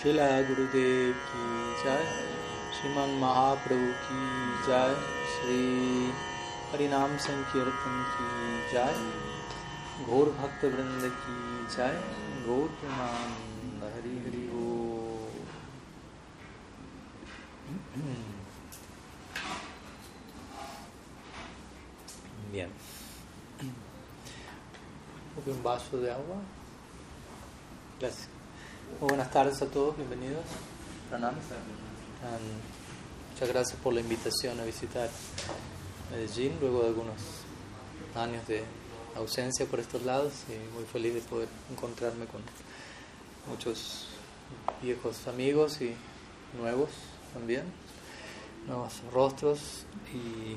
शिला गुरुदेव की जय श्रीमान महाप्रभु की जय श्री हरिनाम संकीर्तन की जय घोर भक्त वृंद की जय घोर प्रणाम हरि हरि हो Bien. Un vaso de agua. Gracias. Muy buenas tardes a todos, bienvenidos. Pranam. Um, muchas gracias por la invitación a visitar Medellín luego de algunos años de ausencia por estos lados y muy feliz de poder encontrarme con muchos viejos amigos y nuevos también, nuevos rostros y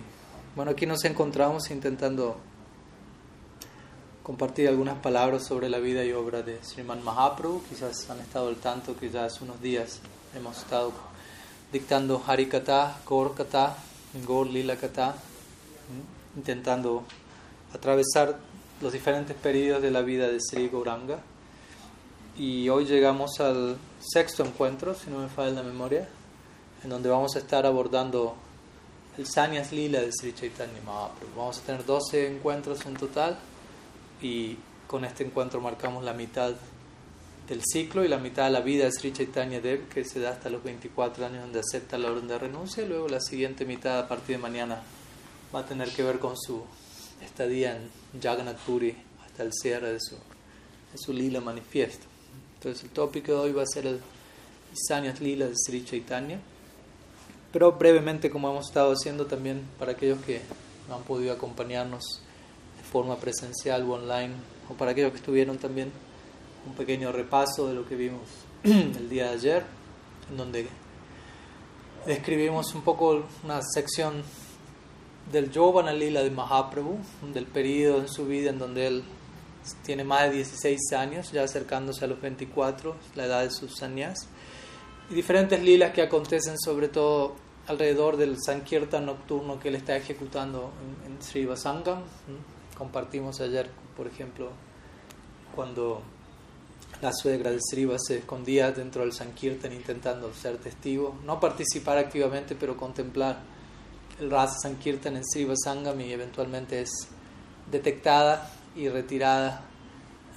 bueno, aquí nos encontramos intentando compartir algunas palabras sobre la vida y obra de Sriman Mahaprabhu. Quizás han estado al tanto que ya hace unos días hemos estado dictando Harikata, Gaur Kata, Gaur Lila Kata, intentando atravesar los diferentes periodos de la vida de Sri Gauranga. Y hoy llegamos al sexto encuentro, si no me falla la memoria, en donde vamos a estar abordando el Sanyas Lila de Sri Chaitanya Mahaprabhu. Vamos a tener 12 encuentros en total y con este encuentro marcamos la mitad del ciclo y la mitad de la vida de Sri Chaitanya Dev, que se da hasta los 24 años donde acepta la orden de renuncia, y luego la siguiente mitad a partir de mañana va a tener que ver con su estadía en Jagannath Puri hasta el cierre de su, de su lila manifiesto. Entonces el tópico de hoy va a ser el Sanyas Lila de Sri Chaitanya, pero brevemente como hemos estado haciendo también para aquellos que no han podido acompañarnos forma presencial o online, o para aquellos que estuvieron también, un pequeño repaso de lo que vimos el día de ayer, en donde describimos un poco una sección del Jovana Lila de Mahaprabhu, del periodo en su vida en donde él tiene más de 16 años, ya acercándose a los 24, la edad de sus sanyas, y diferentes lilas que acontecen sobre todo alrededor del Sankirtan nocturno que él está ejecutando en, en Sri Vasangam. Compartimos ayer, por ejemplo, cuando la suegra de Sriva se escondía dentro del Sankirtan intentando ser testigo, no participar activamente, pero contemplar el Rasa Sankirtan en Sriva Sangam y eventualmente es detectada y retirada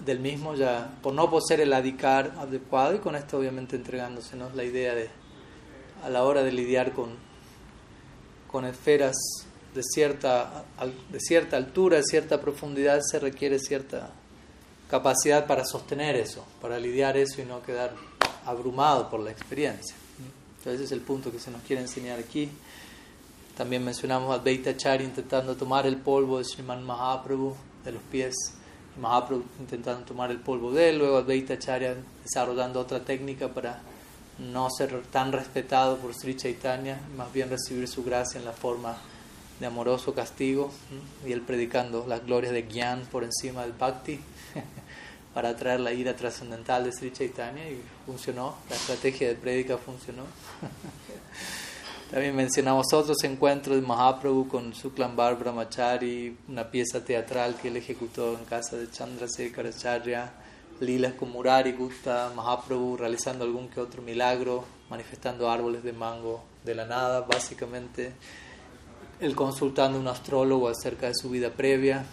del mismo ya por no poseer el adicar adecuado y con esto obviamente entregándosenos la idea de a la hora de lidiar con, con esferas de cierta, de cierta altura, de cierta profundidad, se requiere cierta capacidad para sostener eso, para lidiar eso y no quedar abrumado por la experiencia. Entonces ese es el punto que se nos quiere enseñar aquí. También mencionamos a Advaita Chari intentando tomar el polvo de Sriman Mahaprabhu de los pies, y Mahaprabhu intentando tomar el polvo de él, luego Advaita Charya desarrollando otra técnica para no ser tan respetado por Sri Chaitanya, más bien recibir su gracia en la forma de amoroso castigo y él predicando las glorias de Gyan por encima del Bhakti para atraer la ira trascendental de Sri Chaitanya y funcionó, la estrategia de prédica funcionó. También mencionamos otros encuentros de Mahaprabhu con Suklambar Brahmachari, una pieza teatral que él ejecutó en casa de Chandrasekhar Acharya, Lilas con Murari Gupta, Mahaprabhu realizando algún que otro milagro, manifestando árboles de mango de la nada, básicamente él consultando a un astrólogo acerca de su vida previa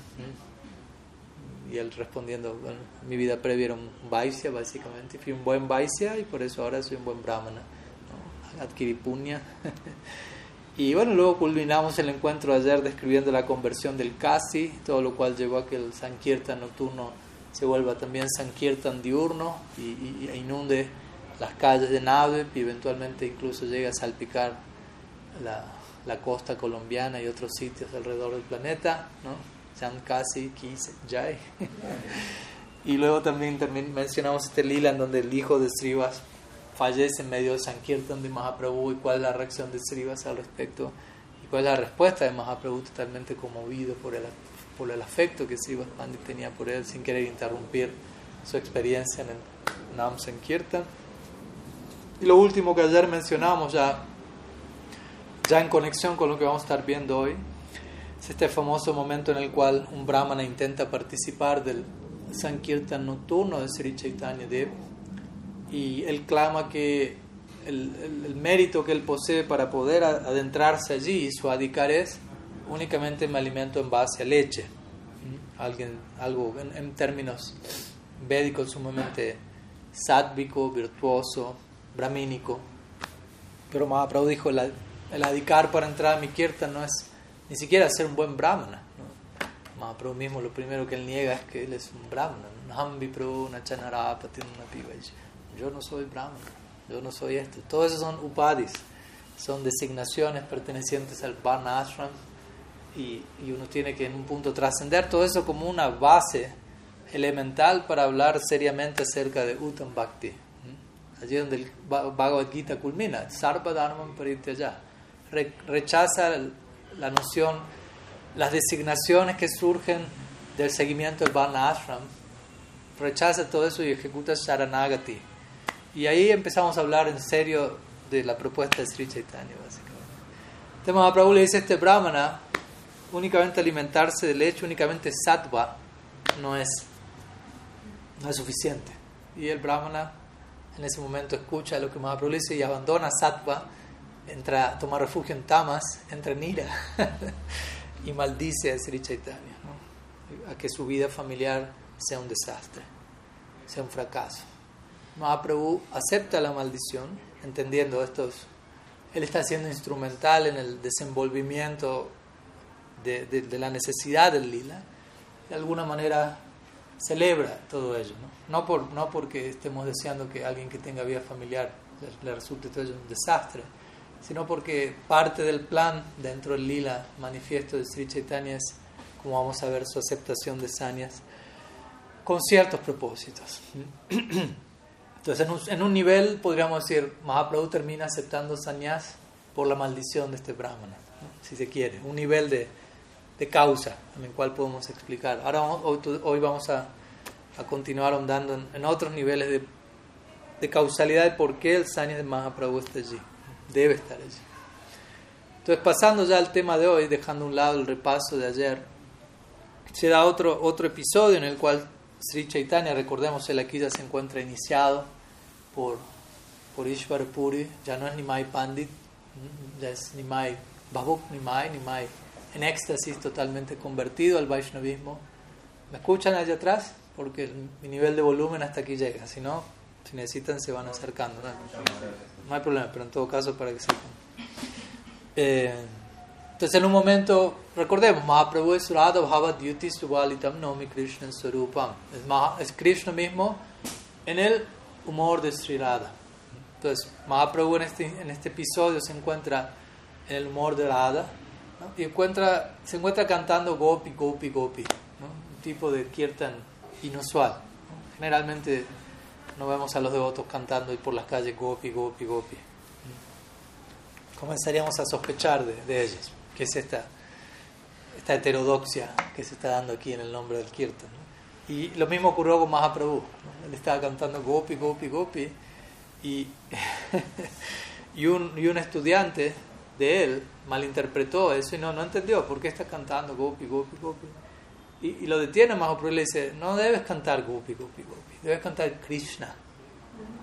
y él respondiendo, bueno, mi vida previa era un Vaisya básicamente, fui un buen Vaisya y por eso ahora soy un buen Brahmana, ¿no? adquirí punya. y bueno, luego culminamos el encuentro ayer describiendo la conversión del Kasi, todo lo cual llevó a que el Sankirtan nocturno se vuelva también Sankirtan diurno y, y, y inunde las calles de Nave y eventualmente incluso llegue a salpicar la, la costa colombiana y otros sitios alrededor del planeta, ¿no? Chankasi, Kis, Jai. y luego también mencionamos este lila en donde el hijo de Srivas fallece en medio del Sankirtan de Mahaprabhu y cuál es la reacción de Srivas al respecto y cuál es la respuesta de Mahaprabhu totalmente conmovido por el, por el afecto que Srivas Pandit tenía por él sin querer interrumpir su experiencia en el Nam Sankirtan. Y lo último que ayer mencionamos ya ya en conexión con lo que vamos a estar viendo hoy, es este famoso momento en el cual un brahmana intenta participar del Sankirtan nocturno de Sri Chaitanya Dev y él clama que el, el, mérito que él posee para poder adentrarse allí, su adicar es únicamente me alimento en base a leche. Alguien, algo en, en términos védicos sumamente sádvico, virtuoso, brahmínico. Pero Mahaprabhu dijo, el, el adicar para entrar a mi kirtan no es ni siquiera ser un buen brahmana. ¿no? Mahaprabhu mismo lo primero que él niega es que él es un brahmana. Yo no soy brahmana, yo no soy esto. Todo eso son upadis, son designaciones pertenecientes al Varna Ashram y, uno tiene que en un punto trascender todo eso como una base elemental para hablar seriamente acerca de Uttam Bhakti. Allí donde el Bhagavad Gita culmina, Sarva Dharmam Parityaya. Rechaza la noción, las designaciones que surgen del seguimiento del Varna Ashram, rechaza todo eso y ejecuta Sharanagati. Y ahí empezamos a hablar en serio de la propuesta de Sri Chaitanya, básicamente. Entonces Mahaprabhu le dice este brahmana, únicamente alimentarse de leche, únicamente sattva, no es, no es suficiente. Y el brahmana en ese momento escucha lo que Mahaprabhu dice y abandona sattva, entra a tomar refugio en tamas, entra en ira y maldice a Sri Chaitanya, a que su vida familiar sea un desastre, sea un fracaso. Mahaprabhu acepta la maldición, entendiendo esto, él está siendo instrumental en el desenvolvimiento de, de, la necesidad del lila, de alguna manera celebra todo ello, ¿no? No, por, no porque estemos deseando que alguien que tenga vida familiar le, resulte todo ello un desastre, sino porque parte del plan dentro del lila manifiesto de Sri Chaitanya es, como vamos a ver, su aceptación de sanias con ciertos propósitos. Entonces, en un, en un, nivel, podríamos decir, Mahaprabhu termina aceptando sanyas por la maldición de este brahmana, si se quiere, un nivel de, de causa en el cual podemos explicar. Ahora, hoy, hoy vamos a, a, continuar ahondando en, otros niveles de, de causalidad de por qué el sanyas de Mahaprabhu está allí, debe estar allí. Entonces, pasando ya al tema de hoy, dejando a un lado el repaso de ayer, se da otro, otro episodio en el cual Sri Chaitanya, recordemos, él aquí ya se encuentra iniciado por, por Ishwar Puri, ya no es Nimai Pandit, ya es Nimai Babuk Nimai, Nimai en éxtasis totalmente convertido al Vaishnavismo. ¿Me escuchan allá atrás? Porque mi nivel de volumen hasta aquí llega, si no, si necesitan se van acercando. No, no hay problema, pero en todo caso para que sepan. Eh, entonces en un momento, recordemos, Mahaprabhu es Radha Bhava Suvalitam Nomi Krishna Swarupam. Es, Maha, es Krishna mismo en el humor de Sri Radha. Entonces Mahaprabhu en este, en este episodio se encuentra en el humor de Radha ¿no? y encuentra, se encuentra cantando Gopi, Gopi, Gopi. ¿no? Un tipo de kirtan inusual. ¿no? Generalmente no vemos a los devotos cantando y por las calles Gopi, Gopi, Gopi. Comenzaríamos a sospechar de, de ellos que es esta, esta heterodoxia que se está dando aquí en el nombre del Kirtan. Y lo mismo ocurrió con Mahaprabhu. ¿no? Él estaba cantando Gopi, Gopi, Gopi. Y, y, un, y un estudiante de él malinterpretó eso y no, no entendió por qué está cantando Gopi, Gopi, Gopi. Y, lo detiene Mahaprabhu y le dice, no debes cantar Gopi, Gopi, Gopi, debes cantar Krishna.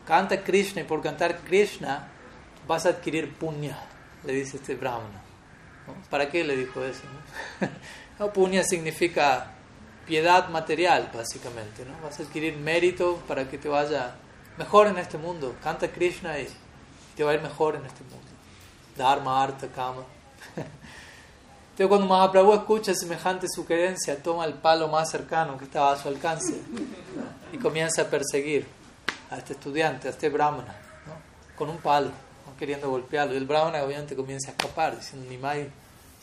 Canta Krishna y por cantar Krishna vas a adquirir punya, le dice este brahmana. ¿Para qué le dijo eso? ¿no? no, puña significa piedad material, básicamente. ¿no? Vas a adquirir mérito para que te vaya mejor en este mundo. Canta Krishna y te va a ir mejor en este mundo. Dharma, Artha, Kama. Entonces cuando Mahaprabhu escucha semejante sugerencia, toma el palo más cercano que estaba a su alcance y comienza a perseguir a este estudiante, a este brahmana, ¿no? con un palo queriendo golpearlo. Y el brahmana obviamente comienza a escapar, diciendo, Nimai,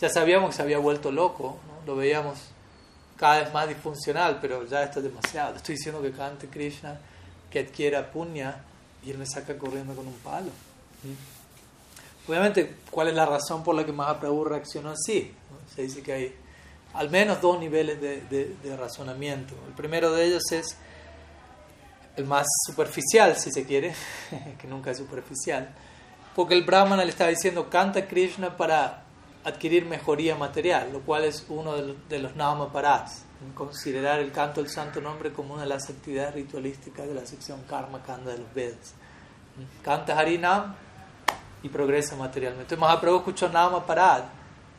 ya sabíamos que se había vuelto loco, ¿no? lo veíamos cada vez más disfuncional, pero ya esto es demasiado. Estoy diciendo que cante Krishna, que adquiera puña, y él me saca corriendo con un palo. Obviamente, ¿cuál es la razón por la que Mahaprabhu reaccionó así? Se dice que hay al menos dos niveles de, de, de razonamiento. El primero de ellos es el más superficial, si se quiere, que nunca es superficial, porque el brahmana le estaba diciendo, canta Krishna para adquirir mejoría material, lo cual es uno de los nama parats, considerar el canto del santo nombre como una de las actividades ritualísticas de la sección karma kanda de los Vedas. Canta Harinam y progresa materialmente. Entonces Mahaprabhu escuchó nama parad,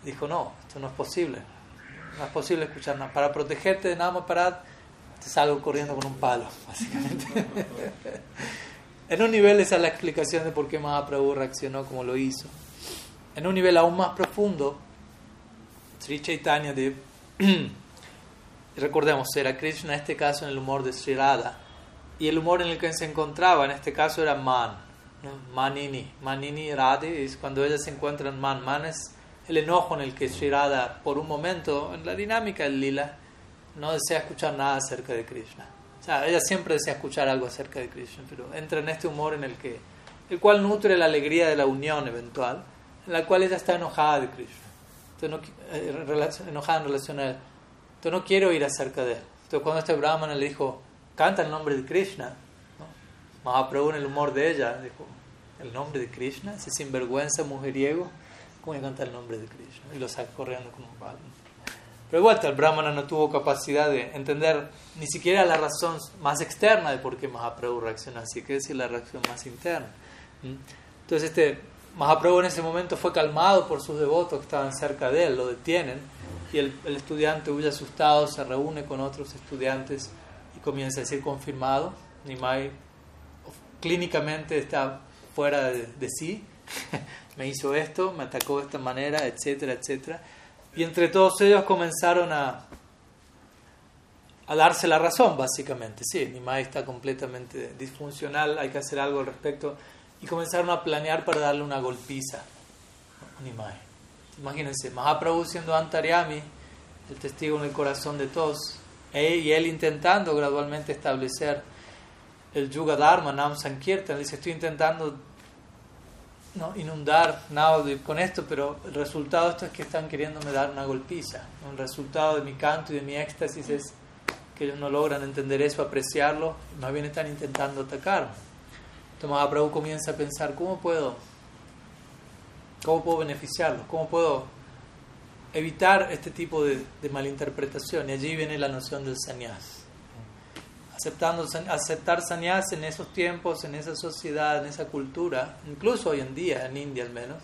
dijo no, no es posible, no es posible escuchar nada. Para protegerte de nama parad, te salgo corriendo con un palo, básicamente. en un nivel esa es la explicación de por qué Mahaprabhu reaccionó como lo hizo. En un nivel aún más profundo, Sri Chaitanya de recordemos, era Krishna en este caso en el humor de Sri Radha y el humor en el que se encontraba en este caso era man, manini, manini Radhe es cuando ellas se encuentran man, man es el enojo en el que Sri Radha por un momento en la dinámica del lila no desea escuchar nada acerca de Krishna. O sea, ella siempre desea escuchar algo acerca de Krishna, pero entra en este humor en el que el cual nutre la alegría de la unión eventual en la cual ella está enojada de Krishna. Entonces, no, eh, enojada en relación a él. Entonces no quiero ir acerca de él. Entonces cuando este brahmana le dijo, canta el nombre de Krishna, ¿no? Mahaprabhu en el humor de ella dijo, ¿el nombre de Krishna? Ese sinvergüenza mujeriego, ¿cómo canta el nombre de Krishna? Y lo saca corriendo como un palo. Pero igual el brahmana no tuvo capacidad de entender ni siquiera la razón más externa de por qué Mahaprabhu reacciona así, que decir la reacción más interna. Entonces este Mahaprabhu en ese momento fue calmado por sus devotos que estaban cerca de él, lo detienen y el, estudiante huye asustado, se reúne con otros estudiantes y comienza a decir confirmado, Nimai clínicamente está fuera de, sí, me hizo esto, me atacó de esta manera, etcétera, etcétera. Y entre todos ellos comenzaron a, a darse la razón, básicamente. Sí, Nimai está completamente disfuncional, hay que hacer algo al respecto y comenzaron a planear para darle una golpiza a Nimai. Imagínense, Mahaprabhu siendo Antariami, el testigo en el corazón de todos, e, y él intentando gradualmente establecer el Yuga Dharma, Nam Sankirtan, dice, estoy intentando ¿no? inundar con esto, pero el resultado de esto es que están queriéndome dar una golpiza. El resultado de mi canto y de mi éxtasis es que ellos no logran entender eso, apreciarlo, más bien están intentando atacarme. Entonces Mahaprabhu comienza a pensar, ¿cómo puedo, cómo puedo beneficiarlos? ¿Cómo puedo evitar este tipo de, malinterpretación? Y allí viene la noción del sannyas. Aceptando, aceptar sannyas en esos tiempos, en esa sociedad, en esa cultura, incluso hoy en día, en India al menos,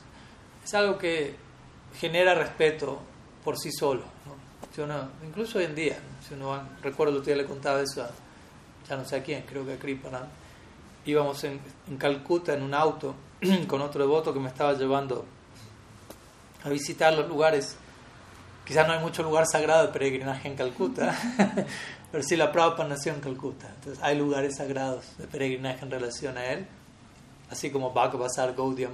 es algo que genera respeto por sí solo. incluso hoy en día, si uno recuerdo que le contaba eso a, ya no sé a quién, creo que a Kripanan, íbamos en, en, Calcuta en un auto con otro devoto que me estaba llevando a visitar los lugares. Quizás no hay mucho lugar sagrado de peregrinaje en Calcuta, pero sí la Prabhupada nació en Calcuta. Entonces hay lugares sagrados de peregrinaje en relación a él, así como Bhagavasar, Gaudiya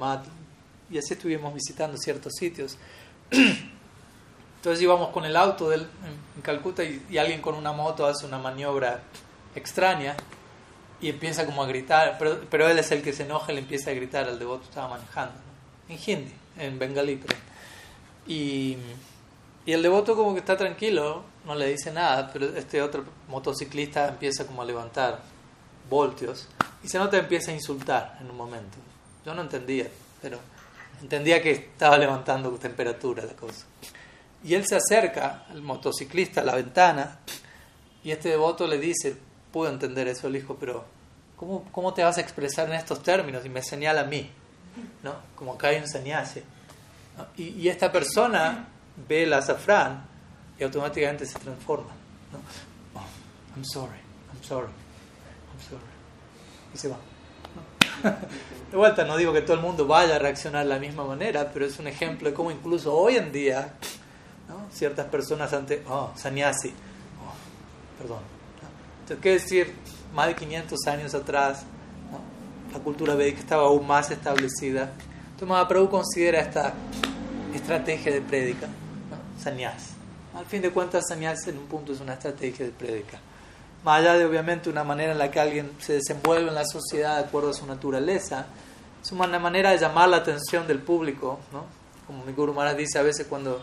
y así estuvimos visitando ciertos sitios. Entonces íbamos con el auto del, en, Calcuta y, alguien con una moto hace una maniobra extraña y empieza como a gritar, pero, pero él es el que se enoja y le empieza a gritar al devoto estaba manejando, en hindi, en bengalí. Y, y el devoto como que está tranquilo, no le dice nada, pero este otro motociclista empieza como a levantar voltios y se nota empieza a insultar en un momento. Yo no entendía, pero entendía que estaba levantando temperatura la cosa. Y él se acerca, el motociclista, a la ventana y este devoto le dice, puedo entender eso, le dijo, pero ¿cómo, ¿cómo te vas a expresar en estos términos? Y me señala a mí, ¿no? Como acá hay un Y, y, esta persona ve el azafrán y automáticamente se transforma. ¿no? Oh, I'm sorry, I'm sorry, I'm sorry. Y se va. De vuelta, no digo que todo el mundo vaya a reaccionar de la misma manera, pero es un ejemplo de cómo incluso hoy en día, ¿no? ciertas personas ante, oh, sannyasi, oh, perdón, ¿qué decir? Más de 500 años atrás, la cultura védica estaba aún más establecida. Entonces Mahaprabhu considera esta estrategia de prédica, ¿no? Fin de cuentas, sannyas en un punto es una estrategia de prédica. Más allá de obviamente una manera en la que alguien se desenvuelve en la sociedad de acuerdo a su naturaleza, es una manera de llamar la atención del público, ¿no? Como mi Guru Maharaj dice a veces cuando,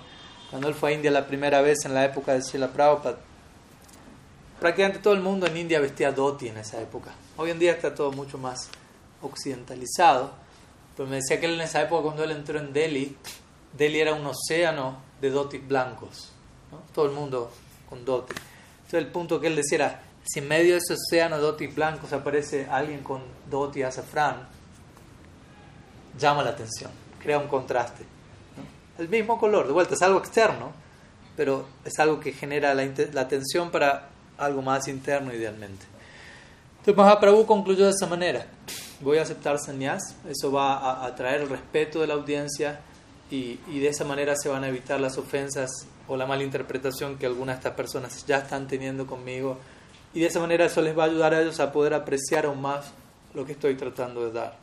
cuando él fue a India la primera vez en la época de Srila Prabhupada, prácticamente todo el mundo en India vestía dhoti en esa época. Hoy en día está todo mucho más occidentalizado. Pero me decía que él en esa época, cuando él entró en Delhi, Delhi era un océano de dotis blancos, todo el mundo con dotis. Entonces el punto que él decía era, si en medio de ese océano de dotis blancos aparece alguien con dotis azafrán, llama la atención, crea un contraste. El mismo color, de vuelta, es algo externo, pero es algo que genera la, la atención para algo más interno idealmente. Entonces Mahaprabhu concluyó de esa manera, voy a aceptar sannyas, eso va a atraer el respeto de la audiencia y, y, de esa manera se van a evitar las ofensas o la mala interpretación que algunas de estas personas ya están teniendo conmigo y de esa manera eso les va a ayudar a ellos a poder apreciar aún más lo que estoy tratando de dar.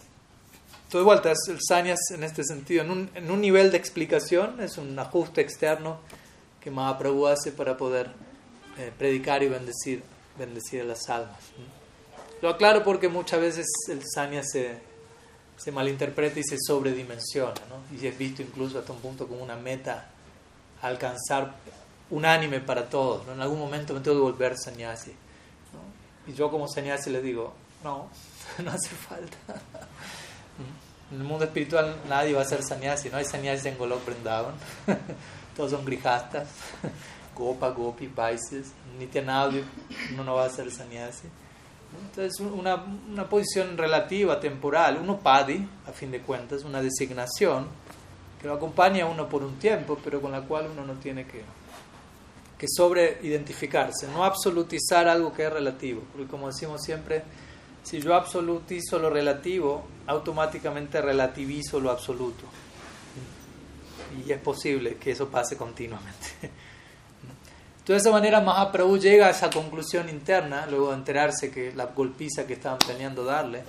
Entonces, vuelta, el sannyas en este sentido, en un, en un nivel de explicación, es un ajuste externo que Mahaprabhu hace para poder eh, predicar y bendecir, bendecir a las almas. Lo aclaro porque muchas veces el sannyas se, se malinterpreta y se sobredimensiona, ¿no? y es visto incluso hasta un punto como una meta alcanzar unánime para todos. ¿no? En algún momento me tengo que volver sannyasi. Y yo como sannyasi les digo, no, no hace falta. En el mundo espiritual nadie va a ser sannyasi, no hay sannyasi en Golok Vrindavan. Todos son grijastas, Gopa, Gopi, Vaises, Nityanadi, uno no va a ser sannyasi. Entonces, una, una posición relativa, temporal, uno padi, a fin de cuentas, una designación que lo acompaña a uno por un tiempo, pero con la cual uno no tiene que, que sobre-identificarse, no absolutizar algo que es relativo, porque como decimos siempre, si yo absolutizo lo relativo, automáticamente relativizo lo absoluto. Y es posible que eso pase continuamente. Entonces, de esa manera Mahaprabhu llega a esa conclusión interna, luego de enterarse que la golpiza que estaban planeando darle.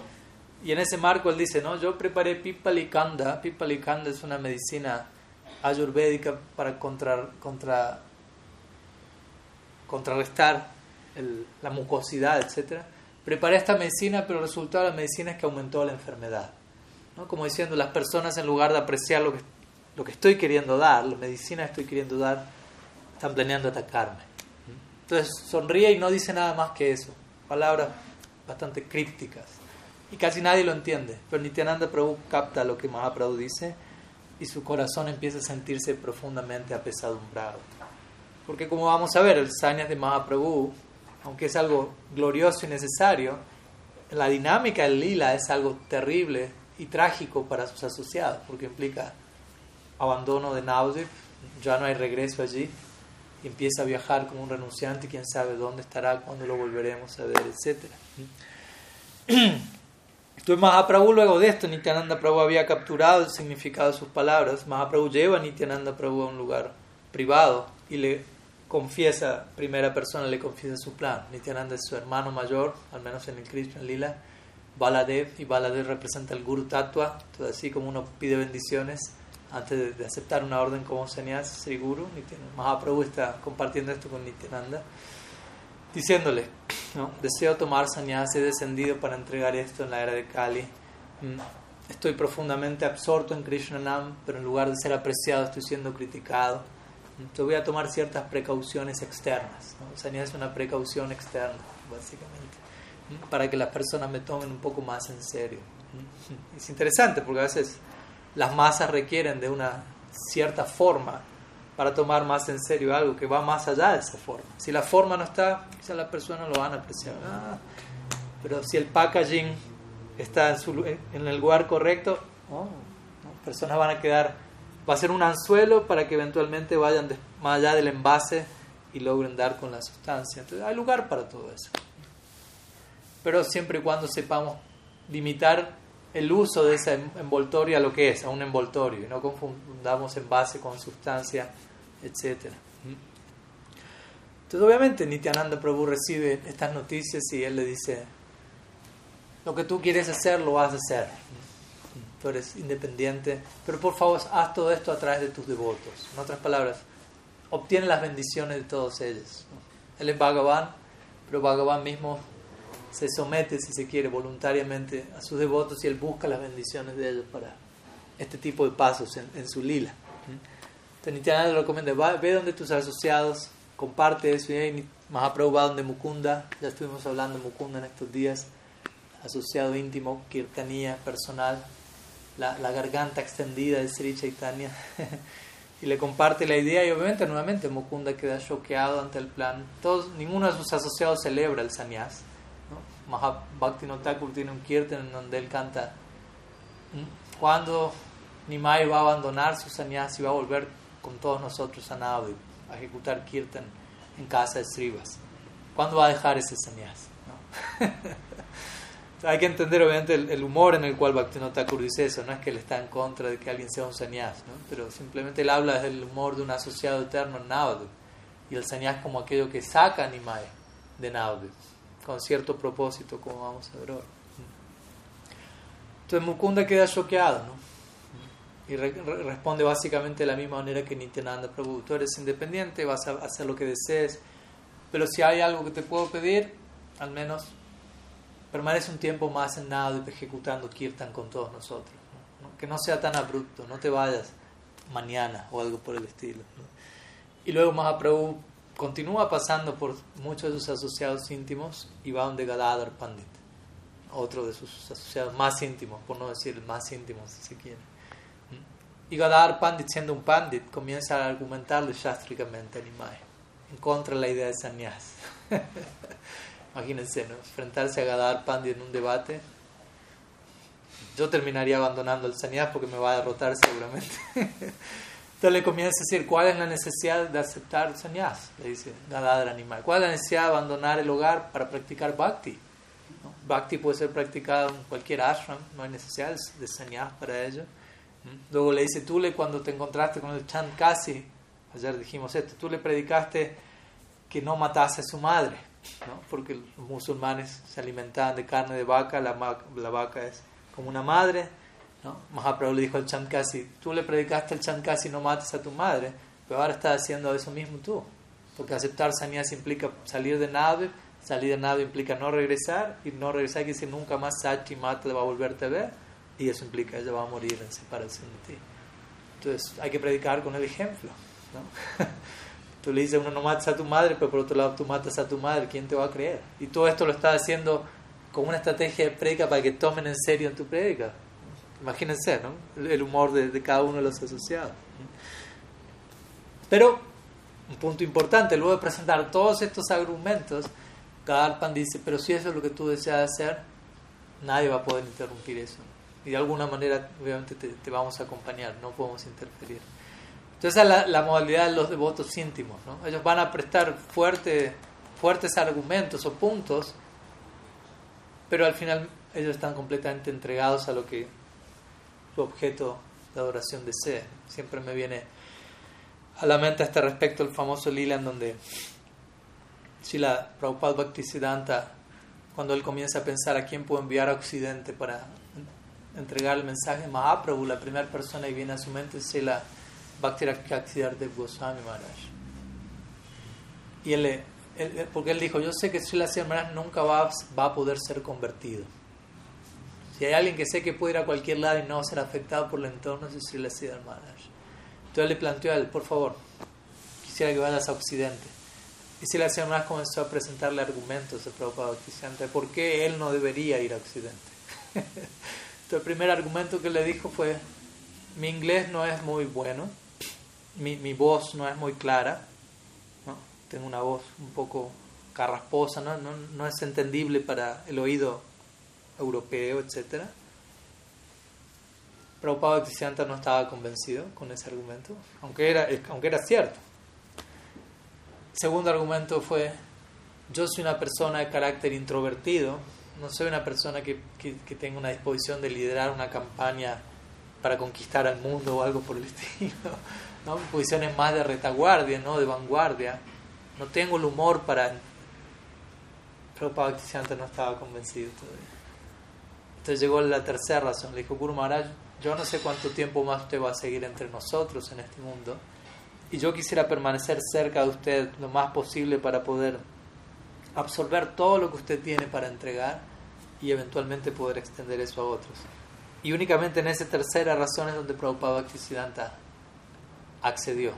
Y en ese marco él dice, no, yo preparé Pipalikanda. Pipalikanda es una medicina ayurvédica para contra, contra, contrarrestar la mucosidad, etcétera preparé esta medicina, pero el resultado de la medicina es que aumentó la enfermedad. ¿no? Como diciendo, las personas en lugar de apreciar lo que, lo que estoy queriendo dar, la medicina que estoy queriendo dar, están planeando atacarme. Entonces sonríe y no dice nada más que eso. Palabras bastante crípticas. Y casi nadie lo entiende. Pero Nityananda Prabhu capta lo que Mahaprabhu dice y su corazón empieza a sentirse profundamente apesadumbrado. Porque como vamos a ver, el Sanyas de Mahaprabhu aunque es algo glorioso y necesario, la dinámica del lila es algo terrible y trágico para sus asociados, porque implica abandono de Naudev, ya no hay regreso allí, empieza a viajar como un renunciante, quién sabe dónde estará, cuándo lo volveremos a ver, etc. Entonces Mahaprabhu luego de esto, Nityananda Prabhu había capturado el significado de sus palabras, Mahaprabhu lleva a Nityananda Prabhu a un lugar privado y le confiesa, primera persona le confiesa su plan. Nityananda es su hermano mayor, al menos en el Krishna Lila, Baladev, y Baladev representa el Guru Tattva, entonces así como uno pide bendiciones antes de, aceptar una orden como señas Sri Guru, Mahaprabhu está compartiendo esto con Nityananda, diciéndole, ¿no? deseo tomar sannyas, he descendido para entregar esto en la era de Kali, mm, estoy profundamente absorto en Krishna Nam, pero en lugar de ser apreciado estoy siendo criticado entonces voy a tomar ciertas precauciones externas. ¿no? es una precaución externa, básicamente, para que las personas me tomen un poco más en serio. Es interesante porque a veces las masas requieren de una cierta forma para tomar más en serio algo que va más allá de esa forma. Si la forma no está, quizás las personas lo van a apreciar. Ah, pero si el packaging está en, su, en el lugar correcto, oh, las personas van a quedar va a ser un anzuelo para que eventualmente vayan más allá del envase y logren dar con la sustancia. Entonces hay lugar para todo eso. Pero siempre y cuando sepamos limitar el uso de ese envoltorio a lo que es, a un envoltorio, y no confundamos envase con sustancia, etc. Entonces obviamente Nityananda Prabhu recibe estas noticias y él le dice, lo que tú quieres hacer, lo vas a hacer tú eres independiente, pero por favor haz todo esto a través de tus devotos. En otras palabras, obtiene las bendiciones de todos ellos. Él es Bhagavan, pero Bhagavan mismo se somete, si se quiere, voluntariamente a sus devotos y él busca las bendiciones de ellos para este tipo de pasos en, su lila. Entonces Nityananda le recomienda, ve donde tus asociados, comparte eso, y Mahaprabhu va donde Mukunda, ya estuvimos hablando de Mukunda en estos días, asociado íntimo, kirtanía, personal, la, la garganta extendida de Sri Chaitanya. y le comparte la idea y obviamente nuevamente Mukunda queda choqueado ante el plan. Todos, ninguno de sus asociados celebra el sannyas. ¿No? Mahabhakti Thakur tiene un kirtan en donde él canta cuando Nimai va a abandonar su sannyas y va a volver con todos nosotros a Navadvip a ejecutar kirtan en casa de Srivas. ¿Cuándo va a dejar ese sannyas? Hay que entender obviamente el, humor en el cual Bhaktivinoda dice eso, no es que él está en contra de que alguien sea un sannyas, ¿no? pero simplemente él habla del humor de un asociado eterno en Navadvip y el sannyas como aquello que saca a Nimai de Navadvip con cierto propósito, como vamos a ver ahora. Entonces Mukunda queda choqueado, ¿no? Y responde básicamente de la misma manera que Nityananda Prabhu. Tú eres independiente, vas a hacer lo que desees, pero si hay algo que te puedo pedir, al menos permanece un tiempo más en nada ejecutando kirtan con todos nosotros. Que no sea tan abrupto, no te vayas mañana o algo por el estilo. Y luego Mahaprabhu continúa pasando por muchos de sus asociados íntimos y va donde Gadadhar Pandit, otro de sus asociados más íntimos, por no decir más íntimos si se quiere. Y Gadadhar Pandit, siendo un Pandit, comienza a argumentarle shastricamente a Nimai en contra de la idea de sannyas. Imagínense, ¿no? Enfrentarse a Gadadhar Pandit en un debate. Yo terminaría abandonando el sannyas porque me va a derrotar seguramente. Entonces le comienza a decir, ¿cuál es la necesidad de aceptar sannyas? Le dice Gadadhar Animal. ¿Cuál es la necesidad de abandonar el hogar para practicar bhakti? Bhakti puede ser practicado en cualquier ashram, no hay necesidad de sannyas para ello. Luego le dice, tú le, cuando te encontraste con el Chand Kasi, ayer dijimos esto, tú le predicaste que no matase a su madre, ¿no? porque los musulmanes se alimentaban de carne de vaca, la, la vaca es como una madre. ¿No? Mahaprabhu le dijo al Chand Kasi, tú le predicaste al Chand Kasi no mates a tu madre, pero ahora estás haciendo eso mismo tú, porque aceptar sannyas implica salir de nave, salir de nave implica no regresar, y no regresar quiere decir nunca más Sachi Mata va a volverte a ver y eso implica ella va a morir en separación de ti. Entonces hay que predicar con el ejemplo. ¿no? Tú le dices, uno no matas a tu madre, pero por otro lado tú matas a tu madre, ¿quién te va a creer? Y todo esto lo estás haciendo como una estrategia de predica para que tomen en serio en tu predica. Imagínense, ¿no? El humor de, cada uno de los asociados. Pero, un punto importante, luego de presentar todos estos argumentos, Gadalpan dice, pero si eso es lo que tú deseas hacer, nadie va a poder interrumpir eso y de alguna manera obviamente te, vamos a acompañar, no podemos interferir. Entonces esa es la, modalidad de los devotos íntimos, ¿no? ellos van a prestar fuerte, fuertes argumentos o puntos, pero al final ellos están completamente entregados a lo que su objeto de adoración desea. Siempre me viene a la mente a este respecto el famoso lila en donde si la Prabhupada Bhaktisiddhanta, cuando él comienza a pensar a quién puedo enviar a Occidente para entregar el mensaje Mahaprabhu, la primera persona que viene a su mente es la de Goswami Maharaj. Y él, porque él dijo, yo sé que Srila Maharaj nunca va, va a poder ser convertido. Si hay alguien que sé que puede ir a cualquier lado y no ser afectado por el entorno, es Srila Maharaj. Entonces le planteó a él, por favor, quisiera que vayas a Occidente. Y Srila Maharaj comenzó a presentarle argumentos de Prabhupada Occidente, por qué él no debería ir a Occidente. el primer argumento que le dijo fue, mi inglés no es muy bueno, mi, mi voz no es muy clara, ¿no? tengo una voz un poco carrasposa, ¿no? No, no es entendible para el oído europeo, etc. Prabhupada Bhaktisiddhanta no estaba convencido con ese argumento, aunque era, aunque era cierto. segundo argumento fue, yo soy una persona de carácter introvertido, no soy una persona que, que, tenga una disposición de liderar una campaña para conquistar al mundo o algo por el estilo. ¿no? Posiciones más de retaguardia, ¿no? de vanguardia. No tengo el humor para... Pero Bhaktisiddhanta no estaba convencido todavía. Entonces llegó la tercera razón. Le dijo, Guru Maharaj, yo no sé cuánto tiempo más usted va a seguir entre nosotros en este mundo. Y yo quisiera permanecer cerca de usted lo más posible para poder absorber todo lo que usted tiene para entregar y eventualmente poder extender eso a otros. Y únicamente en esa tercera razón es donde Prabhupada Bhaktisiddhanta accedió.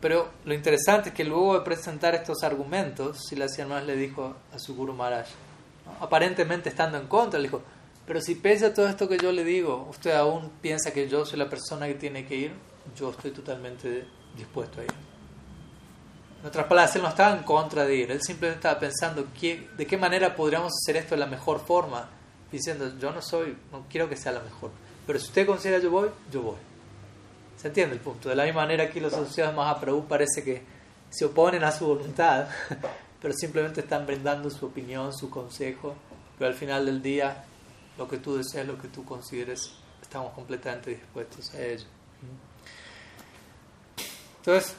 Pero lo interesante es que luego de presentar estos argumentos, Silas más le dijo a su Guru Maharaj, aparentemente estando en contra, le dijo, Pero si pese a todo esto que yo le digo, usted aún piensa que yo soy la persona que tiene que ir, yo estoy totalmente dispuesto a ir. En otras palabras, él no estaba en contra de ir, él simplemente estaba pensando de qué manera podríamos hacer esto de la mejor forma, diciendo, yo no soy, no quiero que sea la mejor, pero si usted considera yo voy, yo voy. ¿Se entiende el punto? De la misma manera aquí los asociados Mahaprabhu parece que se oponen a su voluntad, pero simplemente están brindando su opinión, su consejo, pero al final del día, lo que tú deseas, lo que tú consideres, estamos completamente dispuestos a ello. Entonces,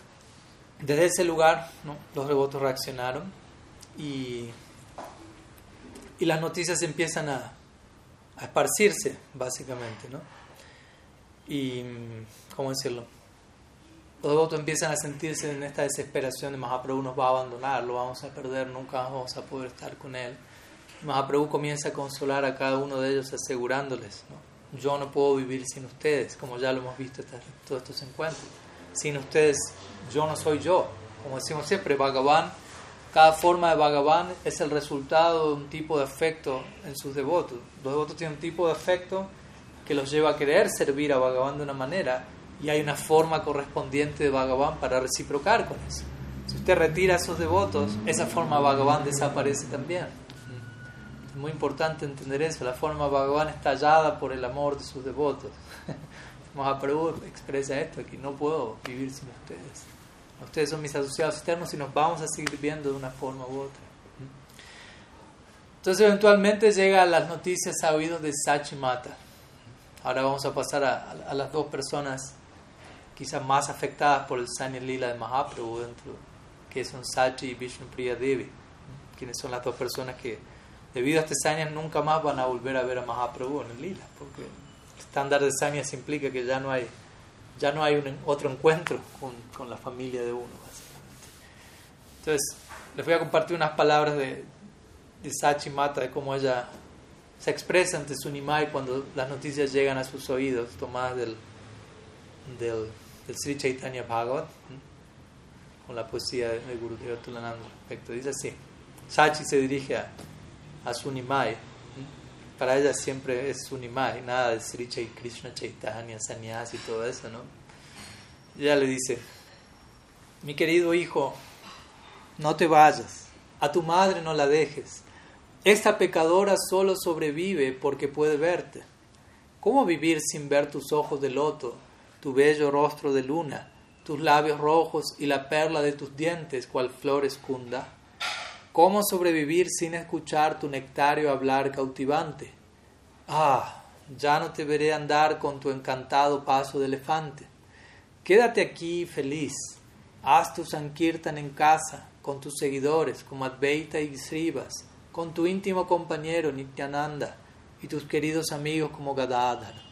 desde ese lugar, los devotos reaccionaron y, y las noticias empiezan a, a esparcirse, básicamente, ¿no? Y, ¿cómo decirlo? Los devotos empiezan a sentirse en esta desesperación de Mahaprabhu nos va a abandonar, lo vamos a perder, nunca vamos a poder estar con él. Mahaprabhu comienza a consolar a cada uno de ellos asegurándoles, yo no puedo vivir sin ustedes, como ya lo hemos visto en todos estos encuentros. Sin ustedes, yo no soy yo. Como decimos siempre, Bhagavan, cada forma de Bhagavan es el resultado de un tipo de afecto en sus devotos. Los devotos tienen un tipo de afecto que los lleva a querer servir a Bhagavan de una manera y hay una forma correspondiente de Bhagavan para reciprocar con eso. Si usted retira a esos devotos, esa forma Bhagavan desaparece también. Es muy importante entender eso. La forma Bhagavan es tallada por el amor de sus devotos. Mahaprabhu expresa esto, que no puedo vivir sin ustedes. Ustedes son mis asociados externos y nos vamos a seguir viendo de una forma u otra. Entonces eventualmente llega a las noticias a oídos de Sachi Mata. Ahora vamos a pasar a, las dos personas quizás más afectadas por el Sanya Lila de Mahaprabhu, dentro, que son Sachi y Vishnu Priya Devi, quienes son las dos personas que, debido a este Sanya, nunca más van a volver a ver a Mahaprabhu en Lila, porque el estándar de Sanya implica que ya no hay, ya no hay un, otro encuentro con, con, la familia de uno, básicamente. Entonces, les voy a compartir unas palabras de, de Sachi Mata, de cómo ella se expresa ante su Nimai cuando las noticias llegan a sus oídos, tomadas del, del, del Sri Chaitanya Bhagavat, con la poesía de Gurudeva Tulananda respecto. Dice así: Sachi se dirige a, a su Nimai. Para ella siempre es su Nimai, nada de Sri Krishna Chaitanya, Sannyasi y todo eso, ¿no? Y ella le dice: Mi querido hijo, no te vayas, a tu madre no la dejes esta pecadora solo sobrevive porque puede verte. ¿Cómo vivir sin ver tus ojos de loto, tu bello rostro de luna, tus labios rojos y la perla de tus dientes cual flor escunda? ¿Cómo sobrevivir sin escuchar tu nectario hablar cautivante? Ah, ya no te veré andar con tu encantado paso de elefante. Quédate aquí feliz, haz tu sankirtan en casa con tus seguidores como Advaita y Srivas con tu íntimo compañero Nityananda y tus queridos amigos como Gadadhar.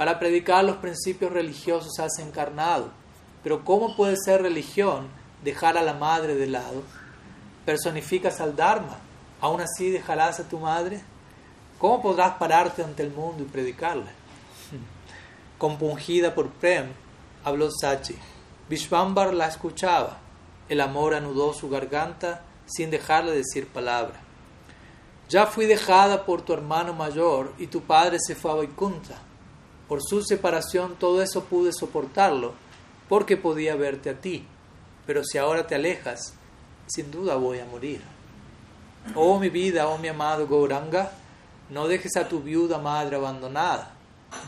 Para predicar los principios religiosos has encarnado, pero ¿cómo puede ser religión dejar a la madre de lado? Personificas al Dharma, ¿aún así dejarás a tu madre? ¿Cómo podrás pararte ante el mundo y predicarle? Compungida por Prem, habló Sachi. Vishvambar la escuchaba. El amor anudó su garganta sin dejarle decir palabra. Ya fui dejada por tu hermano mayor y tu padre se fue a Vaikunta. Por su separación todo eso pude soportarlo, porque podía verte a ti. Pero si ahora te alejas, sin duda voy a morir. Oh mi vida, oh mi amado Gauranga, no dejes a tu viuda madre abandonada.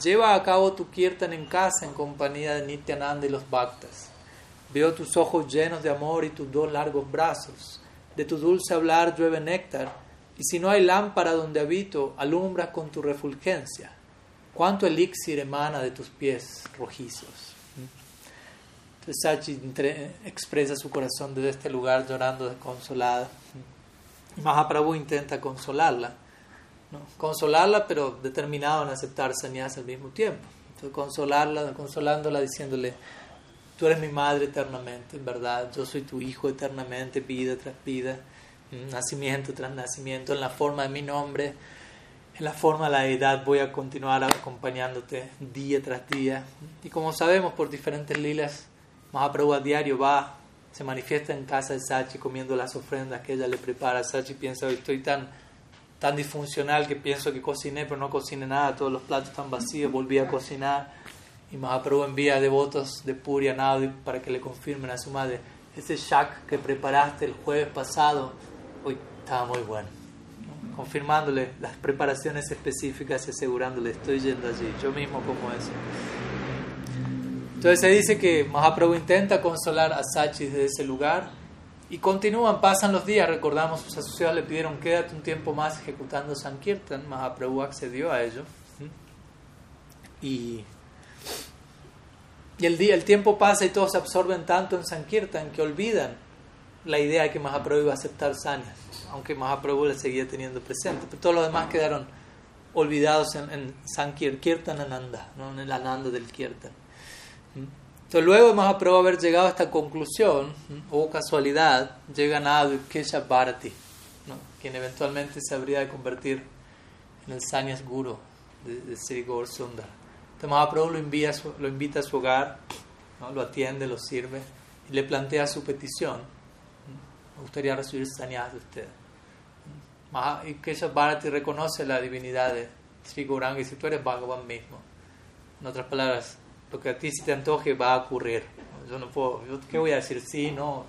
Lleva a cabo tu kirtan en casa en compañía de Nityananda y los bhaktas. Veo tus ojos llenos de amor y tus dos largos brazos. De tu dulce hablar llueve néctar y si no hay lámpara donde habito, alumbras con tu refulgencia. ¿Cuánto elixir emana de tus pies rojizos? Entonces Sachi expresa su corazón desde este lugar llorando desconsolada. Mahaprabhu intenta consolarla. Consolarla, pero determinado en aceptar sannyas al mismo tiempo. Entonces, consolarla, consolándola, diciéndole: Tú eres mi madre eternamente, en verdad. Yo soy tu hijo eternamente, vida tras vida nacimiento tras nacimiento, en la forma de mi nombre, en la forma de la edad, voy a continuar acompañándote día tras día. Y como sabemos por diferentes lilas, Mahaprabhu a diario va, se manifiesta en casa de Sachi comiendo las ofrendas que ella le prepara. Sachi piensa, hoy estoy tan, tan disfuncional que pienso que cociné, pero no cociné nada, todos los platos están vacíos, volví a cocinar. Y Mahaprabhu envía devotos de Puri a Nadi para que le confirmen a su madre, ese shak que preparaste el jueves pasado, hoy estaba muy bueno. Confirmándole las preparaciones específicas y asegurándole, estoy yendo allí, yo mismo como eso. Entonces se dice que Mahaprabhu intenta consolar a Sachi desde ese lugar y continúan, pasan los días, recordamos, sus asociados le pidieron quédate un tiempo más ejecutando Sankirtan, Mahaprabhu accedió a ello. Y, y el, día, el tiempo pasa y todos se absorben tanto en Sankirtan que olvidan la idea de que Mahaprabhu iba a aceptar Sanyas, aunque Mahaprabhu le seguía teniendo presente, pero todos los demás quedaron olvidados en, en Sankirtan Ananda, ¿no? en el Ananda del Kirtan. Entonces, luego de Mahaprabhu haber llegado a esta conclusión, o casualidad, llega Nadu Kesha Bharati, ¿no? quien eventualmente se habría de convertir en el Sanyas Guru de, de Sri Gaur Sundar. Entonces, Mahaprabhu lo, envía lo invita a su hogar, ¿no? lo atiende, lo sirve y le plantea su petición. Me gustaría recibir Sanyas de usted. Y Kesha Bharati reconoce la divinidad de Sri Gauranga y dice: Tú eres Bhagavan mismo. En otras palabras, lo que a ti se te antoje va a ocurrir. Yo no puedo, ¿qué voy a decir? Sí, no,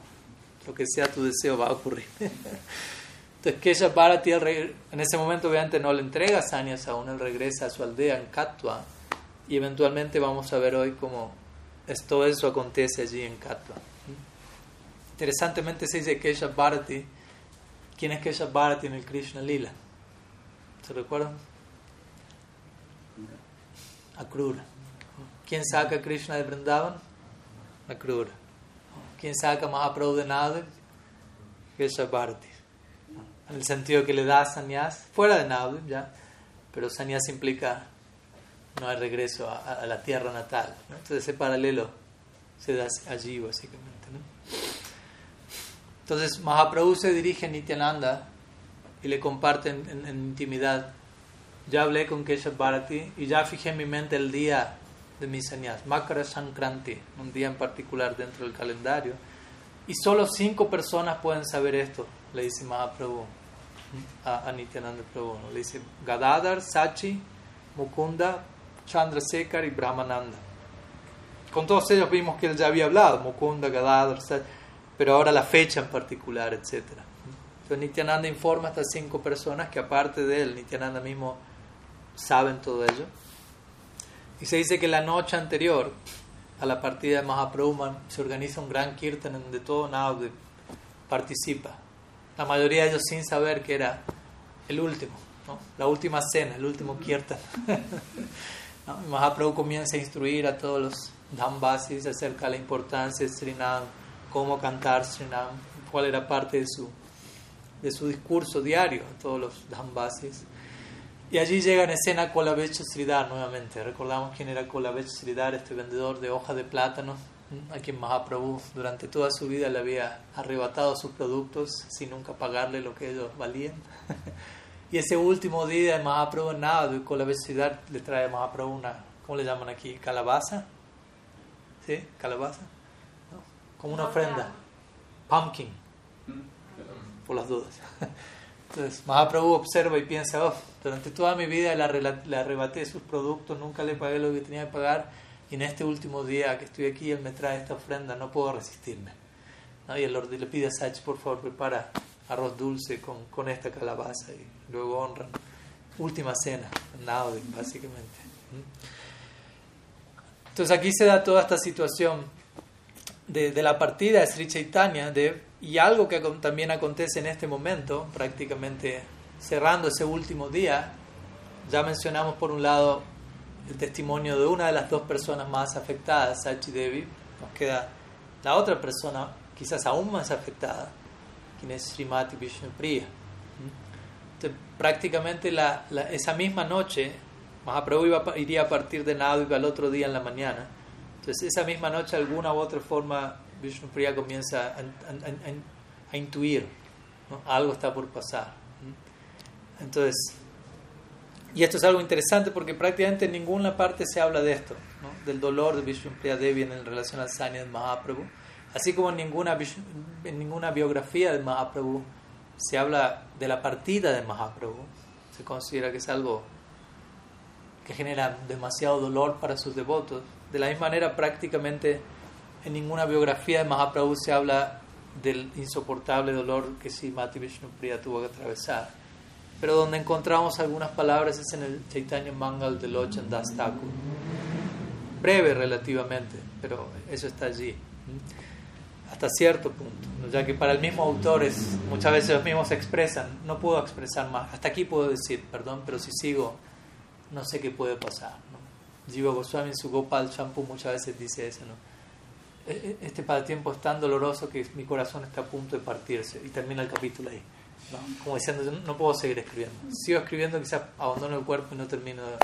lo que sea tu deseo va a ocurrir. Entonces, Kesha Bharati en ese momento obviamente no le entrega sanyas aún, él regresa a su aldea en Katwa y eventualmente vamos a ver hoy cómo todo eso acontece allí en Katwa. Interesantemente se dice Kesha Bharati. ¿Quién es Kesha Bharati en el Krishna Lila? ¿Se recuerdan? Akrura. ¿Quién saca a Krishna de Vrindavan? Akrura. ¿Quién saca Mahaprabhu de Nada? Kesha Bharati. En el sentido que le da sannyas, fuera de Nada, ya, pero sannyas implica no hay regreso a, a la tierra natal. ¿no? Entonces ese paralelo se da allí básicamente. ¿no? Entonces Mahaprabhu se dirige a Nityananda y le comparte en, en, en intimidad. Ya hablé con Kesha Bharati y ya fijé en mi mente el día de mis sannyas, Makara Sankranti, un día en particular dentro del calendario. Y solo cinco personas pueden saber esto, le dice Mahaprabhu a, a Nityananda Prabhu. Le dice Gadadhar, Sachi, Mukunda, Chandrasekhar y Brahmananda. Con todos ellos vimos que él ya había hablado, Mukunda, Gadadhar, Sachi, pero ahora la fecha en particular, etc. Entonces Nityananda informa a estas cinco personas que aparte de él, Nityananda mismo saben todo ello. Y se dice que la noche anterior a la partida de Mahaprabhu se organiza un gran kirtan donde todo Naud participa. La mayoría de ellos sin saber que era el último, ¿no? la última cena, el último kirtan. ¿no? Mahaprabhu comienza a instruir a todos los Dhambasis acerca de la importancia de Srinam, cómo cantar Srinam, cuál era parte de su, de su discurso diario a todos los Dhambasis. Y allí llega en escena Kolavech Sridhar nuevamente. Recordamos quién era Kolavech Sridhar, este vendedor de hojas de plátano, a quien Mahaprabhu durante toda su vida le había arrebatado sus productos sin nunca pagarle lo que ellos valían. y ese último día de Mahaprabhu en Nada, Kolavech Sridhar le trae a Mahaprabhu una, ¿cómo le llaman aquí? ¿Calabaza? ¿Sí? ¿Calabaza? Como una ofrenda. Pumpkin. Por las dudas. Entonces Mahaprabhu observa y piensa, oh, durante toda mi vida le, arrebaté sus productos, nunca le pagué lo que tenía que pagar y en este último día que estoy aquí él me trae esta ofrenda, no puedo resistirme. ¿No? Y el Lord le pide a Sach, por favor, prepara arroz dulce con, con esta calabaza y luego honran. Última cena, Naudi, básicamente. Entonces aquí se da toda esta situación de, la partida de Sri Chaitanya y algo que también acontece en este momento, prácticamente cerrando ese último día, ya mencionamos por un lado el testimonio de una de las dos personas más afectadas, Sachi Devi, nos queda la otra persona quizás aún más afectada, quien es Srimati Vishnupriya. Entonces, prácticamente la, esa misma noche, Mahaprabhu iba, iría a partir de Nadiva al otro día en la mañana, entonces esa misma noche, alguna u otra forma, Vishnupriya comienza a, a, a, a intuir, ¿no? algo está por pasar. Entonces, y esto es algo interesante porque prácticamente en ninguna parte se habla de esto, ¿no? del dolor de Vishnupriya Devi en relación al Sanya de Mahaprabhu, así como en ninguna, en ninguna biografía de Mahaprabhu se habla de la partida de Mahaprabhu. se considera que es algo que genera demasiado dolor para sus devotos. De la misma manera, prácticamente en ninguna biografía de Mahaprabhu se habla del insoportable dolor que Srimati Vishnupriya tuvo que atravesar. Pero donde encontramos algunas palabras es en el Chaitanya Mangal de Lochan Das Thakur. Breve relativamente, pero eso está allí. Hasta cierto punto, ya que para el mismo autor es, muchas veces los mismos expresan, no puedo expresar más, hasta aquí puedo decir, perdón, pero si sigo, no sé qué puede pasar. ¿No? Jiva Goswami en su Gopal Shampoo muchas veces dice eso, ¿no? E, e, este tiempo es tan doloroso que mi corazón está a punto de partirse. Y termina el capítulo ahí. Como diciendo, no puedo seguir escribiendo. Sigo escribiendo, quizás abandono el cuerpo y no termino de,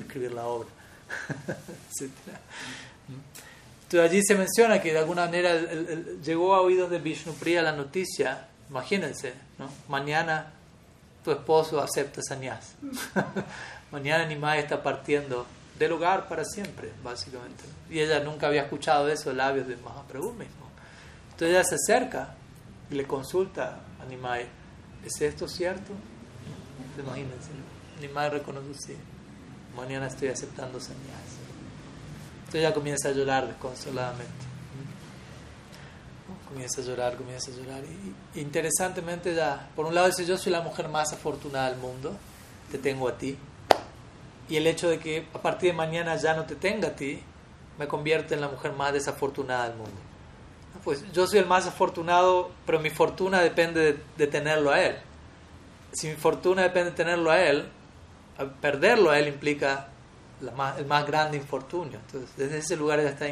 escribir la obra. Entonces allí se menciona que de alguna manera llegó a oídos de Vishnupriya la noticia, imagínense, ¿no? mañana tu esposo acepta sannyas. mañana Nimai está partiendo del hogar para siempre, básicamente. Y ella nunca había escuchado eso de labios de Mahaprabhu mismo. Entonces ella se acerca y le consulta a Nimai, ¿es esto cierto? Imagínense, Nimai reconoce, sí, mañana estoy aceptando señales. Entonces ella comienza a llorar desconsoladamente. Comienza a llorar, comienza a llorar. Y interesantemente ya, por un lado dice, yo soy la mujer más afortunada del mundo, te tengo a ti y el hecho de que a partir de mañana ya no te tenga a ti, me convierte en la mujer más desafortunada del mundo. Pues yo soy el más afortunado, pero mi fortuna depende de, tenerlo a él. Si mi fortuna depende de tenerlo a él, perderlo a él implica el más grande infortunio. Entonces, desde ese lugar ya está...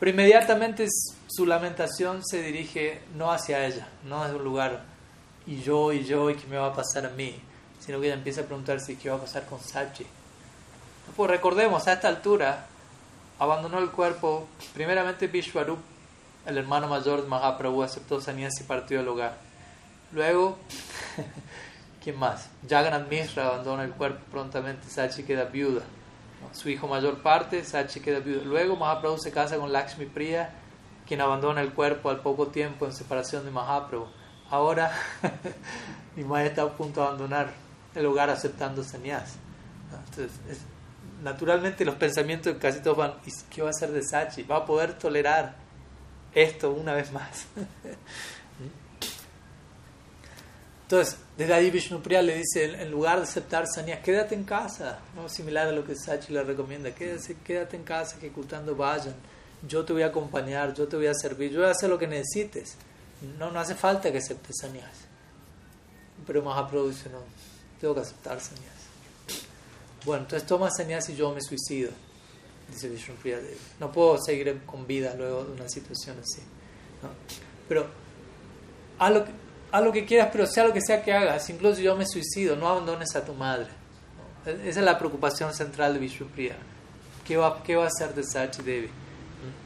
Pero inmediatamente su lamentación se dirige no hacia ella, no es un lugar y yo y yo y qué me va a pasar a mí, sino que ella empieza a preguntarse qué va a pasar con Sachi. Pues recordemos, a esta altura abandonó el cuerpo, primeramente Vishwarup, el hermano mayor de Mahaprabhu, aceptó sannyas y partió del hogar. Luego, ¿quién más? Jagannath Mishra abandona el cuerpo prontamente, Sachi queda viuda. Su hijo mayor parte, Sachi queda viuda. Luego Mahaprabhu se casa con Lakshmi Priya, quien abandona el cuerpo al poco tiempo en separación de Mahaprabhu. Ahora, mi madre está a punto de abandonar el hogar aceptando sannyas. Entonces, naturalmente los pensamientos casi todos van, ¿y qué va a hacer de Sachi? ¿Va a poder tolerar esto una vez más? Entonces, desde ahí Vishnupriya le dice, en lugar de aceptar sannyas, quédate en casa, ¿no? similar a lo que Sachi le recomienda, quédate, quédate en casa, ejecutando vayan, yo te voy a acompañar, yo te voy a servir, yo voy a hacer lo que necesites. No, no hace falta que aceptes sannyas. Pero Mahaprabhu dice, no, tengo que aceptar señas. Bueno, entonces toma señas y yo me suicido, dice Vishnupriya Devi. No puedo seguir con vida luego de una situación así. Pero haz lo, que, haz lo que quieras, pero sea lo que sea que hagas, incluso yo me suicido, no abandones a tu madre. Esa es la preocupación central de Vishnupriya. ¿Qué va, ¿Qué va a hacer de Sachi Devi?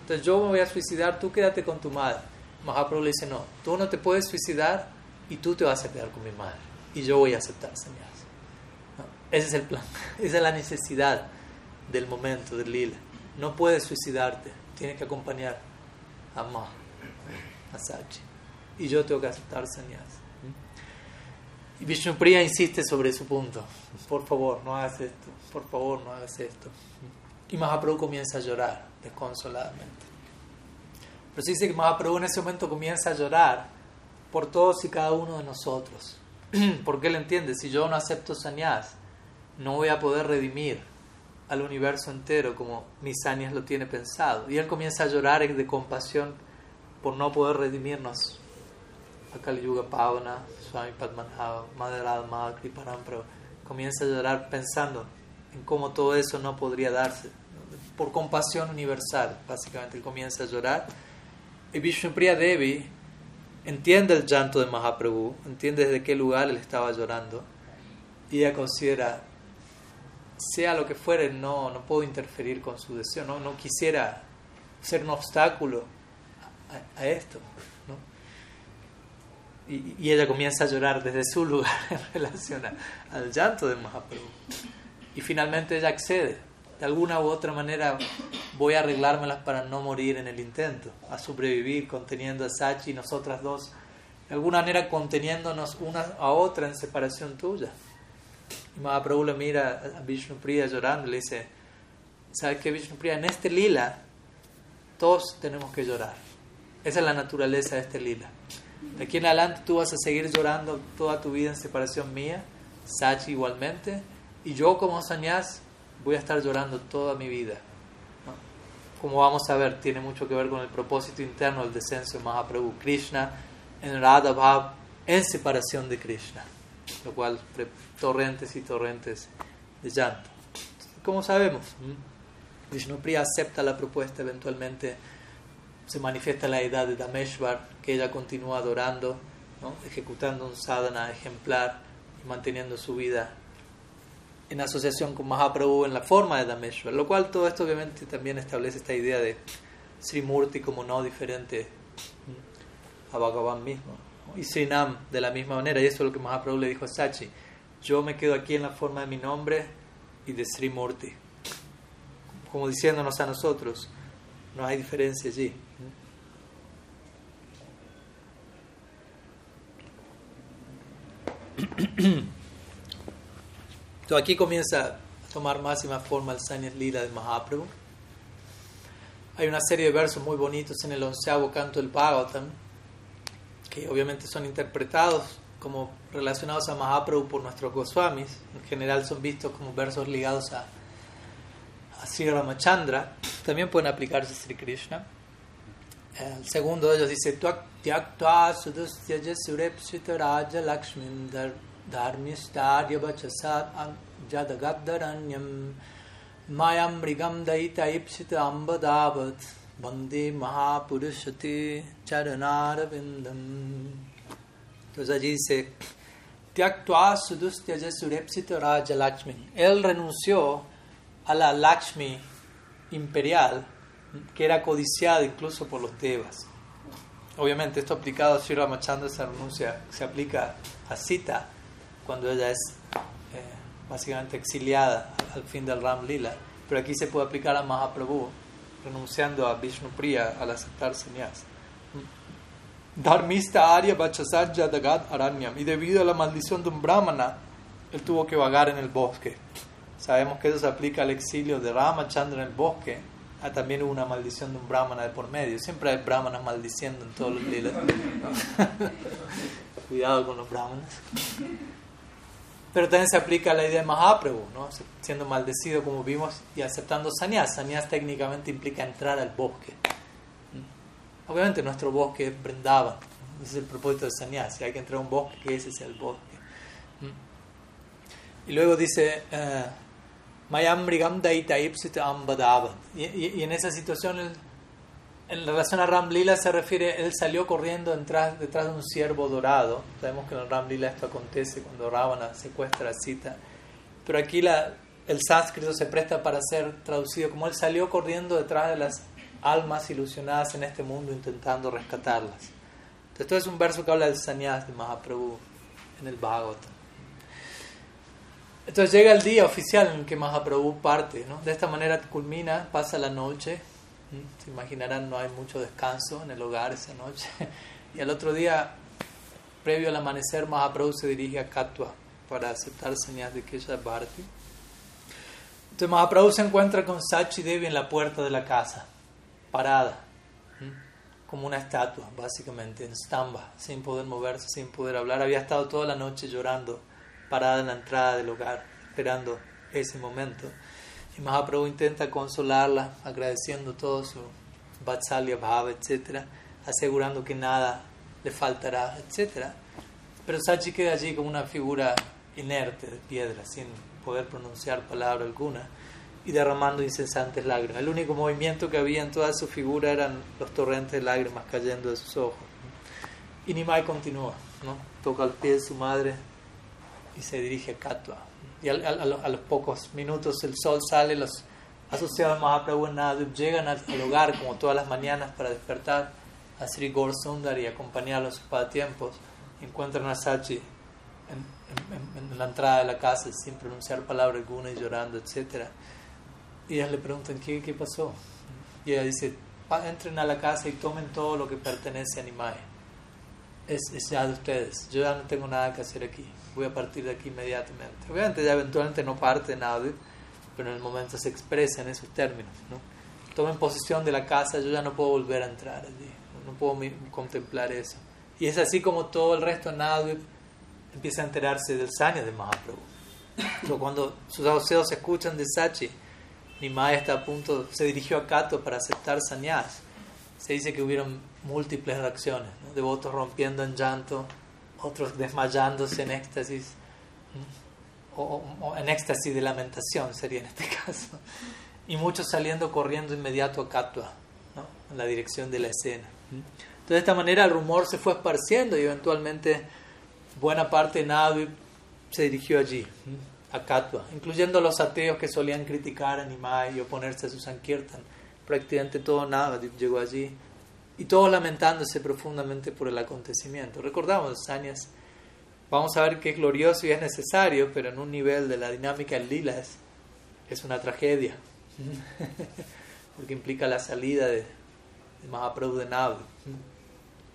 Entonces yo me voy a suicidar, tú quédate con tu madre. Mahaprabhu le dice, no, tú no te puedes suicidar y tú te vas a quedar con mi madre y yo voy a aceptar señales. ese es el plan, esa es la necesidad del momento, del lila. No puedes suicidarte, tienes que acompañar a Ma, a Sachi. Y yo tengo que aceptar señales. Y Vishnupriya insiste sobre su punto. Por favor, no hagas esto. Por favor, no hagas esto. Y Mahaprabhu comienza a llorar desconsoladamente. Pero se dice que Mahaprabhu en ese momento comienza a llorar por todos y cada uno de nosotros. Porque él entiende, si yo no acepto sannyas, no voy a poder redimir al universo entero como mis sannyas lo tiene pensado. Y él comienza a llorar de compasión por no poder redimirnos. Akal Yuga Pavana, Swami Padmanabha, Madre Alma, Kriparam, pero comienza a llorar pensando en cómo todo eso no podría darse. Por compasión universal, básicamente, él comienza a llorar. Y Vishnupriya Devi entiende el llanto de Mahaprabhu, entiende desde qué lugar él estaba llorando y ella considera, sea lo que fuere, no, no puedo interferir con su deseo, no, no quisiera ser un obstáculo a, esto. ¿no? Y, y, ella comienza a llorar desde su lugar en relación al llanto de Mahaprabhu. Y finalmente ella accede de alguna u otra manera voy a arreglármelas para no morir en el intento, a sobrevivir conteniendo a Sachi y nosotras dos, de alguna manera conteniéndonos una a otra en separación tuya. Y Mahaprabhu le mira a Vishnupriya llorando y le dice, ¿sabes qué Vishnupriya? En este lila todos tenemos que llorar. Esa es la naturaleza de este lila. De aquí en adelante tú vas a seguir llorando toda tu vida en separación mía, Sachi igualmente, y yo como Sanyas voy a estar llorando toda mi vida. Como vamos a ver, tiene mucho que ver con el propósito interno del descenso de Mahaprabhu. Krishna en Radha Bhav en separación de Krishna, lo cual torrentes y torrentes de llanto. Como sabemos, Vishnupriya acepta la propuesta, eventualmente se manifiesta la edad de Dameshwar, que ella continúa adorando, ejecutando un sadhana ejemplar y manteniendo su vida en asociación con Mahaprabhu en la forma de Dameshwar, lo cual todo esto obviamente también establece esta idea de Srimurti como no diferente a Bhagavan mismo y Srinam de la misma manera, y eso es lo que Mahaprabhu le dijo a Sachi. Yo me quedo aquí en la forma de mi nombre y de Sri Murti. Como diciéndonos a nosotros, no hay diferencia allí. Entonces aquí comienza a tomar más y más forma el Sanyas Lila de Mahaprabhu. Hay una serie de versos muy bonitos en el onceavo canto del Bhagavatam que obviamente son interpretados como relacionados a Mahaprabhu por nuestros Goswamis, en general son vistos como versos ligados a, a Sri Ramachandra, también pueden aplicarse a Sri Krishna. El segundo de ellos dice: Tyaktva jadagaddaranyam mayam rigam daita ipsita ambadavat Bande Mahapurushati Charanarvindam. Entonces allí dice, Tyaktua Sudustyaja Surepsita Raja Lakshmi. Él renunció a la Lakshmi imperial, que era codiciada incluso por los Devas. Obviamente, esto aplicado a Sri Ramachandra, esa renuncia se aplica a Sita, cuando ella es eh, básicamente exiliada al fin del Ram Lila. Pero aquí se puede aplicar a Mahaprabhu renunciando a Vishnu Priya al aceptar sannyas. Dharmista Arya Bachasajya Dagat Aranyam. Y debido a la maldición de un brahmana, él tuvo que vagar en el bosque. Sabemos que eso se aplica al exilio de Ramachandra en el bosque. Ah, también hubo una maldición de un brahmana de por medio. Siempre hay brahmanas maldiciendo en todos los lilas. Cuidado con los brahmanas. Pero también se aplica la idea de Mahaprabhu, ¿no? siendo maldecido como vimos y aceptando sannyas. Sannyas técnicamente implica entrar al bosque. ¿Mm? Obviamente nuestro bosque es Vrindavan, ese es el propósito de sannyas. Si hay que entrar a un bosque, que ese es el bosque. ¿Mm? Y luego dice, eh, Mayam Brigam Daita y, y en esa situación en relación a Ram Lila se refiere, él salió corriendo detrás, detrás de un ciervo dorado. Sabemos que en Ram Lila esto acontece cuando Ravana secuestra a Sita. Pero aquí el sánscrito se presta para ser traducido como él salió corriendo detrás de las almas ilusionadas en este mundo intentando rescatarlas. Entonces, esto es un verso que habla del sannyas de Mahaprabhu en el Bhagavatam. Entonces llega el día oficial en que Mahaprabhu parte. ¿no? De esta manera culmina, pasa la noche. Se imaginarán, no hay mucho descanso en el hogar esa noche. Y al otro día, previo al amanecer, Mahaprabhu se dirige a Katwa para aceptar señas de que ella es Bharati. Entonces Mahaprabhu se encuentra con Sachi Devi en la puerta de la casa, parada, como una estatua, básicamente, en stamba, sin poder moverse, sin poder hablar. Había estado toda la noche llorando, parada en la entrada del hogar, esperando ese momento. Y Mahaprabhu intenta consolarla, agradeciendo todo su Vatsalya Bhava, etc., asegurando que nada le faltará, etc. Pero Sachi queda allí como una figura inerte de piedra, sin poder pronunciar palabra alguna y derramando incesantes lágrimas. El único movimiento que había en toda su figura eran los torrentes de lágrimas cayendo de sus ojos. Y Nimai continúa, toca al pie de su madre y se dirige a Katwa y a, los pocos minutos el sol sale, los asociados a Mahaprabhu llegan al, hogar como todas las mañanas para despertar a Sri Gaur Sundar y acompañarlos para tiempos. Encuentran a Sachi en, la entrada de la casa sin pronunciar palabra alguna y llorando, etc. Y ellas le preguntan, ¿qué, qué pasó? Y ella dice, entren a la casa y tomen todo lo que pertenece a Nimai. es, es, ya de ustedes, yo ya no tengo nada que hacer aquí, voy a partir de aquí inmediatamente. Obviamente ya eventualmente no parte nada, pero en el momento se expresa en esos términos. ¿no? Tomen posesión de la casa, yo ya no puedo volver a entrar allí, no puedo contemplar eso. Y es así como todo el resto de Nadvip empieza a enterarse del Sanya de Mahaprabhu. Pero cuando sus se escuchan de Sachi, Nimai está a punto, se dirigió a Kato para aceptar sanyas. Se dice que hubieron múltiples reacciones, devotos rompiendo en llanto, otros desmayándose en éxtasis, o, en éxtasis de lamentación sería en este caso, y muchos saliendo corriendo inmediato a Katwa, en la dirección de la escena. Entonces, de esta manera el rumor se fue esparciendo y eventualmente buena parte de Navi se dirigió allí, a Katwa, incluyendo los ateos que solían criticar a Nimai y oponerse a su Sankirtan. Prácticamente todo Navi llegó allí y todos lamentándose profundamente por el acontecimiento. Recordamos, Sanyas, vamos a ver que es glorioso y es necesario, pero en un nivel de la dinámica en lila es, una tragedia, porque implica la salida de, de Mahaprabhu de Navi.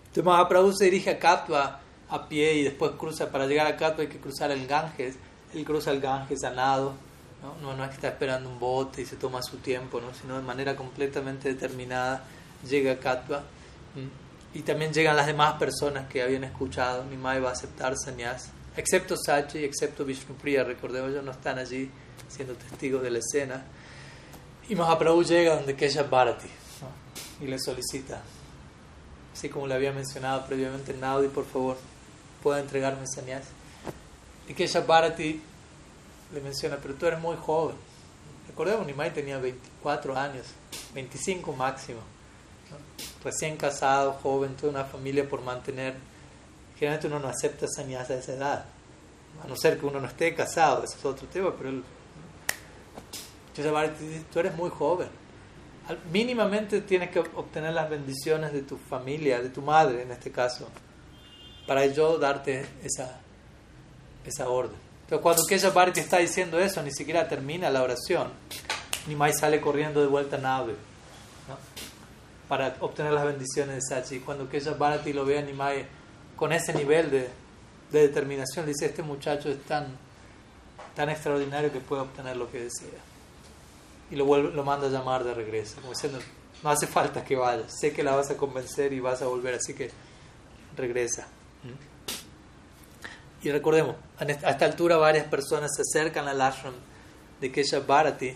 Entonces Mahaprabhu se dirige a Katwa a pie y después cruza, para llegar a Katwa hay que cruzar el Ganges, él cruza el Ganges a nado, ¿no? No, es que está esperando un bote y se toma su tiempo, ¿no? sino de manera completamente determinada llega a Katwa y también llegan las demás personas que habían escuchado, Nimai va a aceptar sannyas, excepto Sachi y excepto Vishnupriya, recordemos, ellos no están allí siendo testigos de la escena. Y Mahaprabhu llega donde Kesha Bharati y le solicita, así como le había mencionado previamente Naudi, por favor, pueda entregarme sannyas. Y Kesha Bharati le menciona, pero tú eres muy joven. Recordemos, Nimai tenía 24 años, 25 máximo. Recién casado, joven, toda una familia por mantener. Generalmente uno no acepta sannyas a esa edad. A no ser que uno no esté casado, ese es otro tema, pero él, tú eres muy joven mínimamente tienes que obtener las bendiciones de tu familia, de tu madre en este caso, para yo darte esa, esa orden. Entonces cuando Kesha Bharati está diciendo eso, ni siquiera termina la oración, ni más sale corriendo de vuelta a nave para obtener las bendiciones de Sachi. Cuando Kesha Bharati lo ve a Nimai con ese nivel de, de determinación, dice, este muchacho es tan, tan extraordinario que puede obtener lo que desea y lo, vuelve, lo manda a llamar de regreso, como diciendo, no hace falta que vayas, sé que la vas a convencer y vas a volver, así que regresa. Y recordemos, a esta altura varias personas se acercan al ashram de Kesha Bharati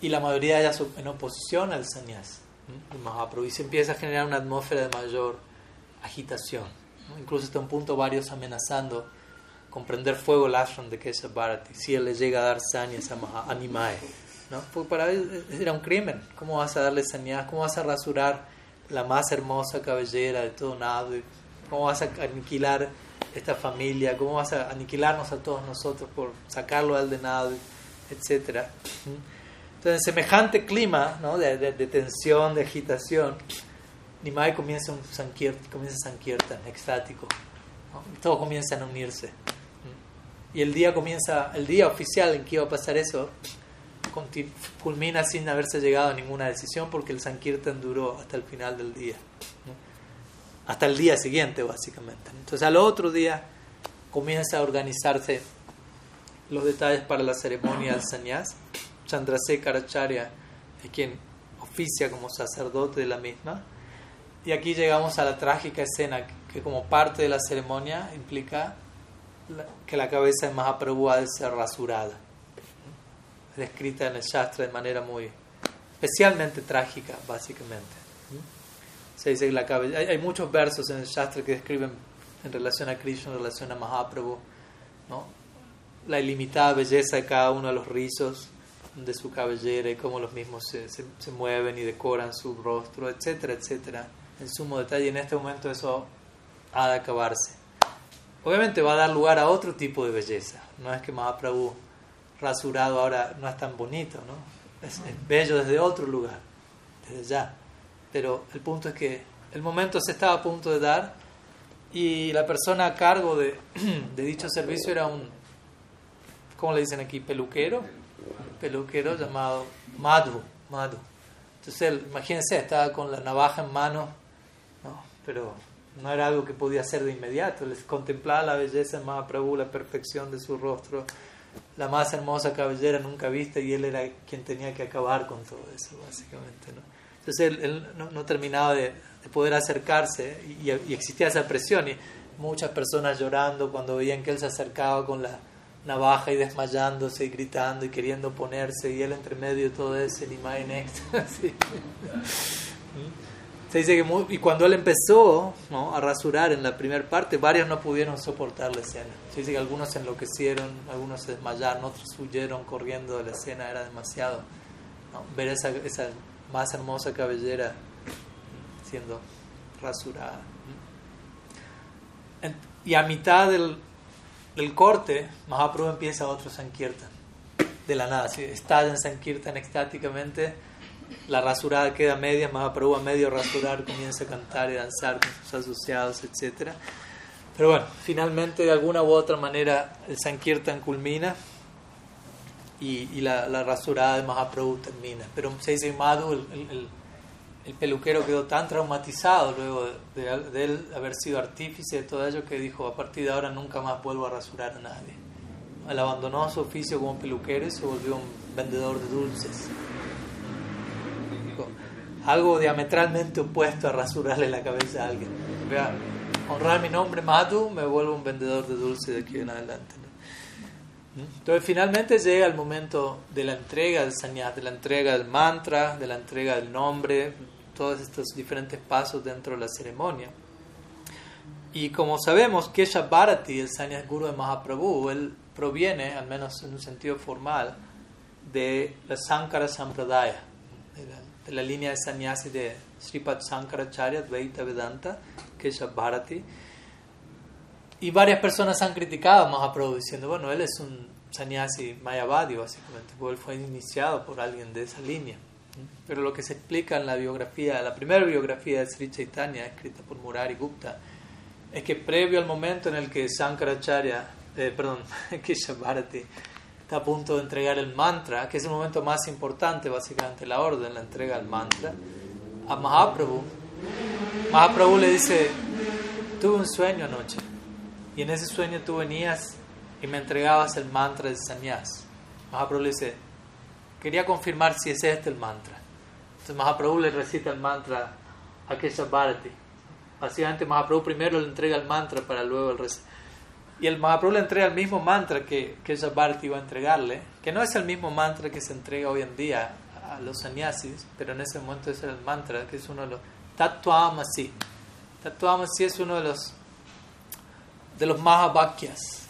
y la mayoría de ellas en oposición al sannyas, y se empieza a generar una atmósfera de mayor agitación. Incluso hasta un punto varios amenazando con prender fuego el ashram de Kesha Bharati si él le llega a dar sannyas a, a ¿no? Porque para él era un crimen. ¿Cómo vas a darle sanidad? ¿Cómo vas a rasurar la más hermosa cabellera de todo nado? ¿Cómo vas a aniquilar esta familia? ¿Cómo vas a aniquilarnos a todos nosotros por sacarlo al de nado? Etcétera. Entonces, en semejante clima ¿no? de, de, tensión, de agitación, Nimai comienza un sankirtan, comienza sankirtan, extático. Todos comienzan a unirse. Y el día comienza, el día oficial en que iba a pasar eso, culmina sin haberse llegado a ninguna decisión porque el Sankirtan duró hasta el final del día. Hasta el día siguiente, básicamente. Entonces, al otro día comienza a organizarse los detalles para la ceremonia del sannyas. Chandrasekhar Acharya es quien oficia como sacerdote de la misma. Y aquí llegamos a la trágica escena que como parte de la ceremonia implica que la cabeza de Mahaprabhu ha de ser rasurada descrita en el Shastra de manera muy especialmente trágica, básicamente. Se dice que la hay, hay, muchos versos en el Shastra que describen en relación a Krishna, en relación a Mahaprabhu, ¿no? la ilimitada belleza de cada uno de los rizos de su cabellera y cómo los mismos se, se, mueven y decoran su rostro, etcétera, etcétera, en sumo detalle. En este momento eso ha de acabarse. Obviamente va a dar lugar a otro tipo de belleza. No es que Mahaprabhu rasurado ahora no es tan bonito, ¿no? Es, bello desde otro lugar, desde ya. Pero el punto es que el momento se estaba a punto de dar y la persona a cargo de, de dicho servicio era un, ¿cómo le dicen aquí? Peluquero, peluquero llamado Madhu, Madhu. Entonces él, imagínense, estaba con la navaja en mano, ¿no? pero no era algo que podía hacer de inmediato. Les contemplaba la belleza de Mahaprabhu, la perfección de su rostro, la más hermosa cabellera nunca vista y él era quien tenía que acabar con todo eso, básicamente. ¿no? Entonces él, no, terminaba de, poder acercarse y, y, existía esa presión y muchas personas llorando cuando veían que él se acercaba con la navaja y desmayándose y gritando y queriendo ponerse y él entre medio de todo eso, ni más Se dice que y cuando él empezó ¿no? a rasurar en la primera parte, varios no pudieron soportar la escena. Se dice que algunos se enloquecieron, algunos se desmayaron, otros huyeron corriendo de la escena, era demasiado. Ver esa, esa más hermosa cabellera siendo rasurada. Y a mitad del, del corte, Mahaprabhu empieza otro Sankirtan. De la nada, si estalla en Sankirtan extáticamente la rasurada queda media, Mahaprabhu a medio rasurar comienza a cantar y danzar con sus asociados, etc. Pero bueno, finalmente de alguna u otra manera el Sankirtan culmina y, la, la, rasurada de Mahaprabhu termina. Pero se dice Madhu, el, el, peluquero quedó tan traumatizado luego de, él haber sido artífice de todo ello que dijo, a partir de ahora nunca más vuelvo a rasurar a nadie. Él abandonó su oficio como peluquero y se volvió un vendedor de dulces algo diametralmente opuesto a rasurarle la cabeza a alguien. Vea, honrar mi nombre Madhu, me vuelvo un vendedor de dulce de aquí en adelante. Entonces finalmente llega el momento de la entrega del sanyas, de la entrega del mantra, de la entrega del nombre, todos estos diferentes pasos dentro de la ceremonia. Y como sabemos, Kesha Bharati, el sanyas guru de Mahaprabhu, él proviene, al menos en un sentido formal, de la Sankara Sampradaya, de la línea de sannyasi de Sripad Sankaracharya, Dvaita Vedanta, Keshav Bharati. Y varias personas han criticado a Mahaprabhu diciendo, bueno, él es un sannyasi mayavadi, básicamente, él fue iniciado por alguien de esa línea. Pero lo que se explica en la biografía, la primera biografía de Sri Chaitanya, escrita por Murari Gupta, es que previo al momento en el que Sankaracharya, eh, perdón, Keshav Bharati, a punto de entregar el mantra, que es el momento más importante, básicamente la orden, la entrega del mantra, a Mahaprabhu. Mahaprabhu le dice, tuve un sueño anoche, y en ese sueño tú venías y me entregabas el mantra de sannyas. Mahaprabhu le dice, quería confirmar si es este el mantra. Entonces Mahaprabhu le recita el mantra a Keshavarti. Básicamente Mahaprabhu primero le entrega el mantra para luego el resto y el Mahaprabhu le entrega el mismo mantra que, que Bharati iba a entregarle, que no es el mismo mantra que se entrega hoy en día a los sannyasis, pero en ese momento era el mantra, que es uno de los Tattvaamasi. Tattvaamasi es uno de los de los Mahavakyas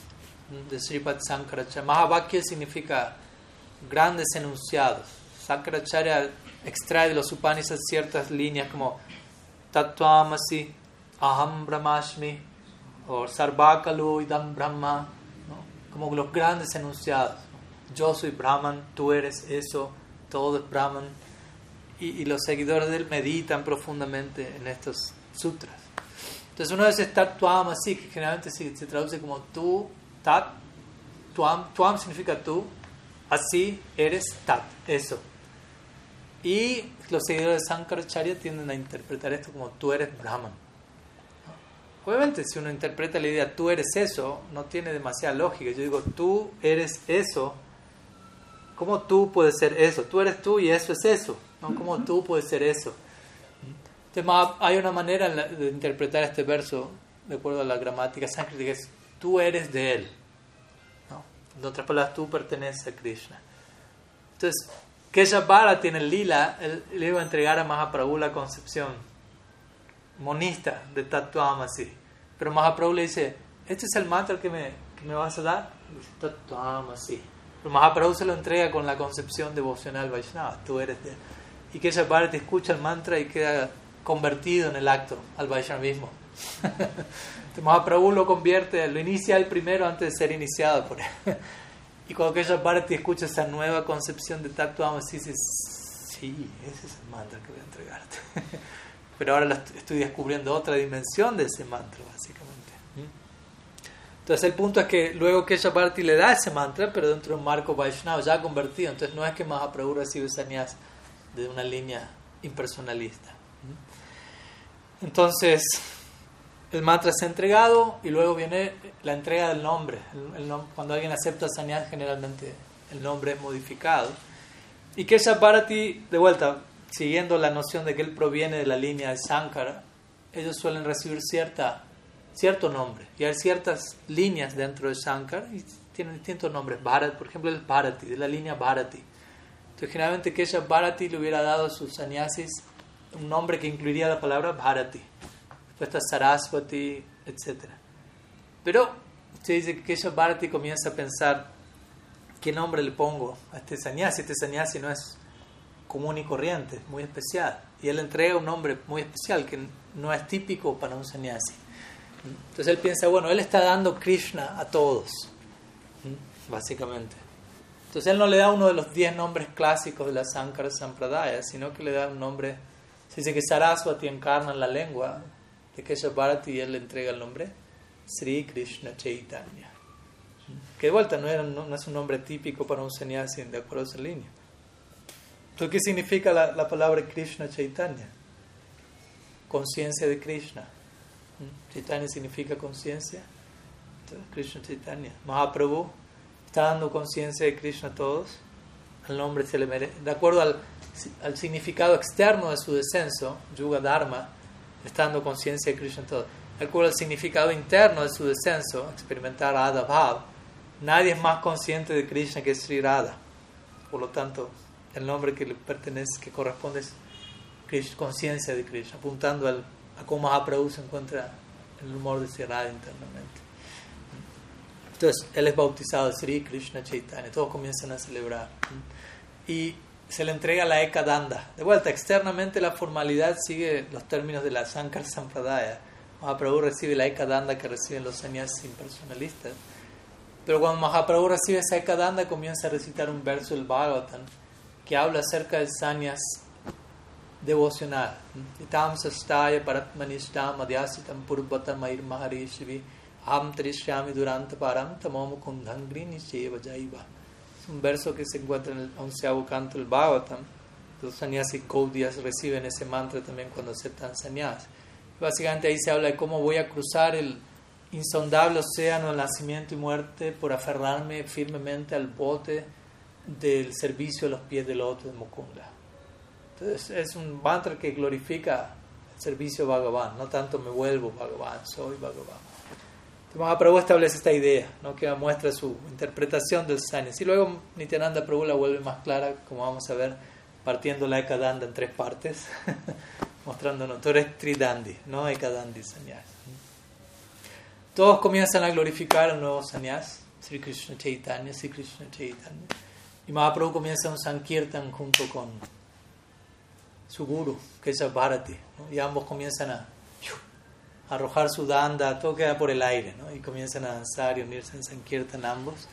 de Sripad Sankaracharya. Mahavakya significa grandes enunciados. Sankaracharya extrae de los Upanishads ciertas líneas como Tattvaamasi, Aham Brahmashmi, o Sarvakalu Idam Brahma, como los grandes enunciados. Yo soy Brahman, tú eres eso, todo es Brahman. Y, los seguidores de él meditan profundamente en estos sutras. Entonces uno esos tat tuam así, que generalmente se, se, traduce como tú, tat, tuam, tuam significa tú, así eres tat, eso. Y los seguidores de Sankaracharya tienden a interpretar esto como tú eres Brahman. Obviamente, si uno interpreta la idea tú eres eso, no tiene demasiada lógica. Yo digo tú eres eso. ¿Cómo tú puedes ser eso? Tú eres tú y eso es eso. ¿no? ¿Cómo tú puedes ser eso? Hay una manera de interpretar este verso, de acuerdo a la gramática sánscrita, que es tú eres de él. ¿no? En otras palabras, tú perteneces a Krishna. Entonces, Kesha tiene el lila, él le iba a entregar a Mahaprabhu la concepción monista de Tattva-Amasi. Pero Mahaprabhu le dice, ¿este es el mantra que me, que me vas a dar? Tattva-Amasi. Pero Mahaprabhu se lo entrega con la concepción devocional Vaishnava, tú eres de... Y que esa parte escucha el mantra y queda convertido en el acto al Vaishnavismo. Mahaprabhu lo convierte, lo inicia el primero antes de ser iniciado por él. Y cuando parte escucha esa nueva concepción de Tattva dice, sí, ese es el mantra que voy a entregarte. pero ahora estoy descubriendo otra dimensión de ese mantra, básicamente. Entonces el punto es que luego que Party le da ese mantra, pero dentro de un marco Vaishnava ya convertido, entonces no es que Mahaprabhu recibe sannyas de una línea impersonalista. Entonces, el mantra es entregado y luego viene la entrega del nombre. cuando alguien acepta sannyas, generalmente el nombre es modificado. Y que Bharati, de vuelta, siguiendo la noción de que él proviene de la línea de Sankara, ellos suelen recibir cierta, cierto nombre. Y hay ciertas líneas dentro de Sankara y tienen distintos nombres. Bharat, por ejemplo, el Bharati, de la línea Bharati. Entonces, generalmente Kesha Bharati le hubiera dado a sus sannyasis un nombre que incluiría la palabra Bharati. Después está Saraswati, etc. Pero se dice que Kesha Bharati comienza a pensar qué nombre le pongo a este sannyasi. Este sannyasi no es común y corriente, muy especial. Y él entrega un nombre muy especial que no es típico para un sannyasi. Entonces él piensa, bueno, él está dando Krishna a todos, básicamente. Entonces él no le da uno de los diez nombres clásicos de la Sankara Sampradaya, sino que le da un nombre, se dice que Saraswati encarna en la lengua de Kesha Bharati y él le entrega el nombre Sri Krishna Chaitanya. Que de vuelta no, era, no, es un nombre típico para un sannyasi de acuerdo a esa línea. Entonces, ¿qué significa la, la palabra Krishna Chaitanya? Conciencia de Krishna. Chaitanya significa conciencia. Krishna Chaitanya. Mahaprabhu está dando conciencia de Krishna a todos. El nombre se le merece. De acuerdo al, al, significado externo de su descenso, Yuga Dharma, está dando conciencia de Krishna a todos. De acuerdo al significado interno de su descenso, experimentar Radha Bhav, nadie es más consciente de Krishna que Sri Radha. Por lo tanto, el nombre que le pertenece, que corresponde es conciencia de Krishna, apuntando al, a cómo Mahaprabhu se encuentra en el humor de Sri Radha internamente. Entonces, él es bautizado Sri Krishna Chaitanya, todos comienzan a celebrar. Y se le entrega la Eka Danda. De vuelta, externamente la formalidad sigue los términos de la Sankar Sampradaya. Mahaprabhu recibe la Eka Danda que reciben los sannyasis impersonalistas. Pero cuando Mahaprabhu recibe esa Eka Danda, comienza a recitar un verso del Bhagavatam que habla acerca del sannyas devocional. Itam sastaya paratmanishtam adhyasitam purvata mair maharishivi Am Trishyami Duranta Param Tamam Kundhangrini Jaiva. Es un verso que se encuentra en el onceavo canto del Bhagavatam. Los sannyasis Kaudias reciben ese mantra también cuando aceptan sannyas. Básicamente ahí se habla de cómo voy a cruzar el insondable océano del nacimiento y muerte por aferrarme firmemente al bote del servicio a los pies del otro de Mukunda. Entonces es un mantra que glorifica el servicio Bhagavan, no tanto me vuelvo Bhagavan, soy Bhagavan. Mahaprabhu establece esta idea, ¿no? que muestra su interpretación del Sanyas. Y luego Nityananda Prabhu la vuelve más clara, como vamos a ver, partiendo la Ekadanda en tres partes, mostrándonos, tú eres Tridandi, no Ekadandi Sanyas. Todos comienzan a glorificar al nuevo Sanyas, Sri Krishna Chaitanya, Sri Krishna Chaitanya. Y Mahaprabhu comienza un Sankirtan junto con su guru, que es Bharati. Y ambos comienzan a arrojar su danda, todo queda por el aire, ¿no? y comienzan a danzar y unirse en Sankirtan ambos.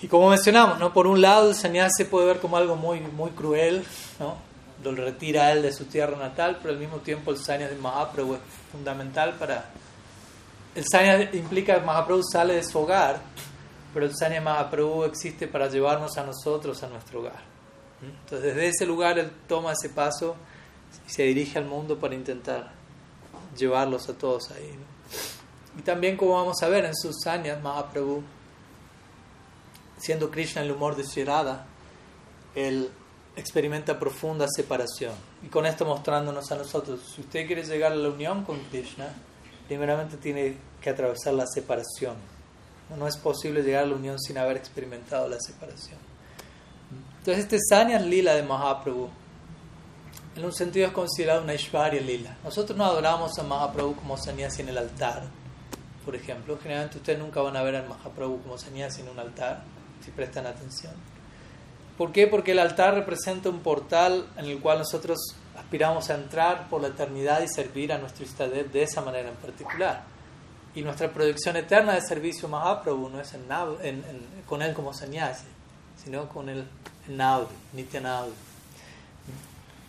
Y como mencionamos, ¿no? por un lado el sannyas se puede ver como algo muy, muy cruel, ¿no? lo retira él de su tierra natal, pero al mismo tiempo el sannyas de Mahaprabhu es fundamental para... El sannyas implica que Mahaprabhu sale de su hogar, pero el sannyas Mahaprabhu existe para llevarnos a nosotros a nuestro hogar. Entonces desde ese lugar él toma ese paso y se dirige al mundo para intentar llevarlos a todos ahí. Y también, como vamos a ver en sus años, Mahaprabhu, siendo Krishna el humor de Shirada, él experimenta profunda separación. Y con esto mostrándonos a nosotros, si usted quiere llegar a la unión con Krishna, primeramente tiene que atravesar la separación. No es posible llegar a la unión sin haber experimentado la separación. Entonces este Sanyas Lila de Mahaprabhu en un sentido es considerado una Ishvarya Lila. Nosotros no adoramos a Mahaprabhu como sannyasi en el altar, por ejemplo. Generalmente ustedes nunca van a ver a Mahaprabhu como sannyasi en un altar, si prestan atención. ¿Por qué? Porque el altar representa un portal en el cual nosotros aspiramos a entrar por la eternidad y servir a nuestro Istadev de esa manera en particular. Y nuestra proyección eterna de servicio a Mahaprabhu no es en, con él como sannyasi, sino con el Naudi, Nityanadi.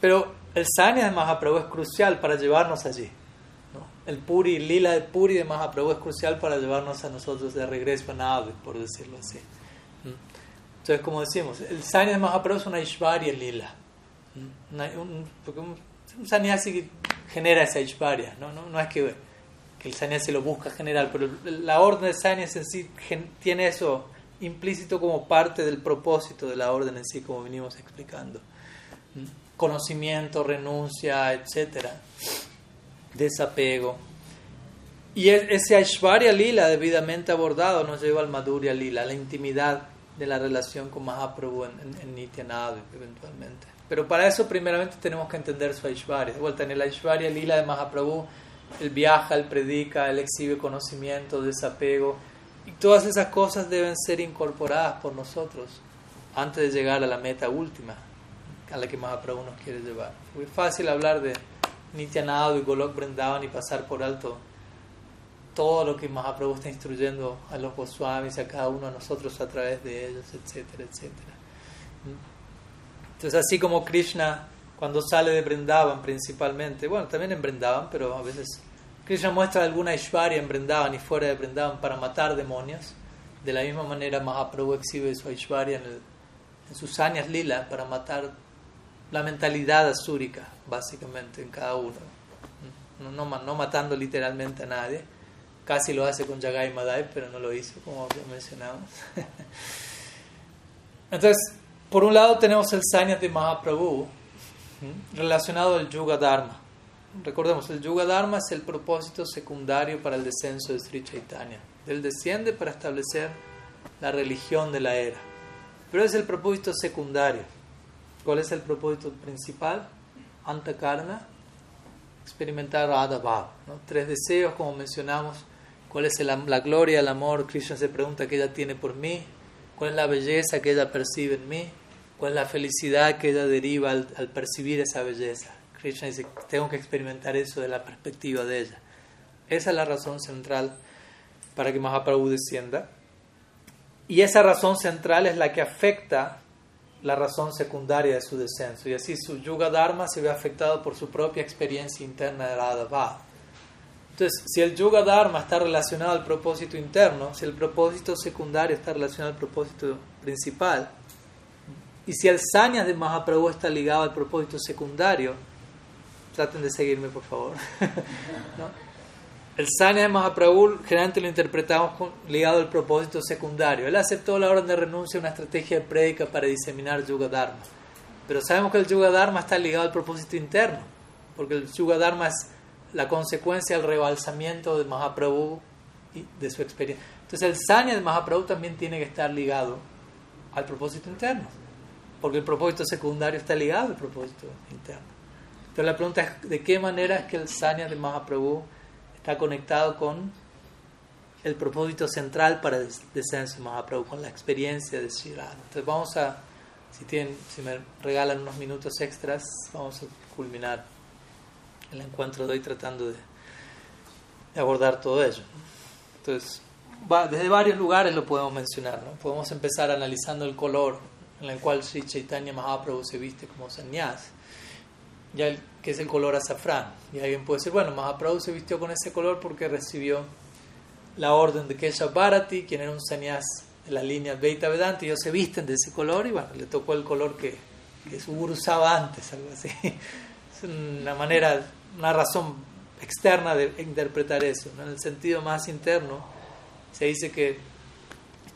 Pero el sanya de Mahaprabhu es crucial para llevarnos allí. El Puri, lila de Puri de Mahaprabhu es crucial para llevarnos a nosotros de regreso a Nave, por decirlo así. Entonces, como decimos, el sanya de Mahaprabhu es una Ishvarya lila. un, porque un, un sannyasi genera esa Ishvarya, ¿no? No, no es que que el sannyasi lo busca general, pero la orden de sannyasi en sí tiene eso implícito como parte del propósito de la orden en sí, como venimos explicando. Conocimiento, renuncia, etcétera, desapego. Y ese Aishwarya Lila debidamente abordado nos lleva al Madhurya Lila, la intimidad de la relación con Mahaprabhu en, en, Nityanada eventualmente. Pero para eso primeramente tenemos que entender su Aishwarya. De vuelta, en el Aishwarya Lila de Mahaprabhu, él viaja, él predica, él exhibe conocimiento, desapego. Y todas esas cosas deben ser incorporadas por nosotros antes de llegar a la meta última a la que Mahaprabhu nos quiere llevar. Es fácil hablar de Nityanada y Golok Brindavan y pasar por alto todo lo que Mahaprabhu está instruyendo a los Goswamis, a cada uno de nosotros a través de ellos, etcétera, etcétera. Entonces, así como Krishna, cuando sale de Brindavan principalmente, bueno, también en Brindavan, pero a veces Krishna muestra alguna Ishvarya en Brindavan y fuera de Brindavan para matar demonios. De la misma manera, Mahaprabhu exhibe su Ishvarya en, sus años lila para matar la mentalidad asúrica, básicamente, en cada uno. No, matando literalmente a nadie, Casi lo hace con Jagai Madai, pero no lo hizo, como ya mencionamos. Entonces, por un lado tenemos el Sanya de Mahaprabhu relacionado al Yuga Dharma. Recordemos, el Yuga Dharma es el propósito secundario para el descenso de Sri Chaitanya. Él desciende para establecer la religión de la era. Pero es el propósito secundario. ¿Cuál es el propósito principal? Antakarna, experimentar Radha ¿no? Tres deseos, como mencionamos, cuál es la gloria, el amor, Krishna se pregunta que ella tiene por mí, cuál es la belleza que ella percibe en mí, cuál es la felicidad que ella deriva al, percibir esa belleza. Krishna dice, tengo que experimentar eso de la perspectiva de ella. Esa es la razón central para que Mahaprabhu descienda. Y esa razón central es la que afecta la razón secundaria de su descenso. Y así su Yuga Dharma se ve afectado por su propia experiencia interna de Radha entonces, si el Yuga Dharma está relacionado al propósito interno, si el propósito secundario está relacionado al propósito principal, y si el Sanya de Mahaprabhu está ligado al propósito secundario, traten de seguirme por favor. El Sanya de Mahaprabhu generalmente lo interpretamos ligado al propósito secundario. Él aceptó la orden de renuncia a una estrategia de prédica para diseminar Yuga Dharma. Pero sabemos que el Yuga Dharma está ligado al propósito interno, porque el Yuga Dharma es la consecuencia del rebalsamiento de Mahaprabhu y de su experiencia. Entonces el sanya de Mahaprabhu también tiene que estar ligado al propósito interno, porque el propósito secundario está ligado al propósito interno. Entonces la pregunta es, ¿de qué manera es que el sanya de Mahaprabhu está conectado con el propósito central para el descenso de Mahaprabhu, con la experiencia de Shirada? Entonces vamos a, si, tienen, si me regalan unos minutos extras, vamos a culminar el encuentro de hoy tratando de, abordar todo ello. Entonces, desde varios lugares lo podemos mencionar. ¿no? Podemos empezar analizando el color en el cual Sri Chaitanya Mahaprabhu se viste como sannyas, ya que es el color azafrán. Y alguien puede decir, bueno, Mahaprabhu se vistió con ese color porque recibió la orden de Kesha Bharati, quien era un sannyas de la línea Veita Vedanta, y ellos se visten de ese color y bueno, le tocó el color que, que su guru usaba antes, algo así. Es una manera una razón externa de interpretar eso. En el sentido más interno, se dice que,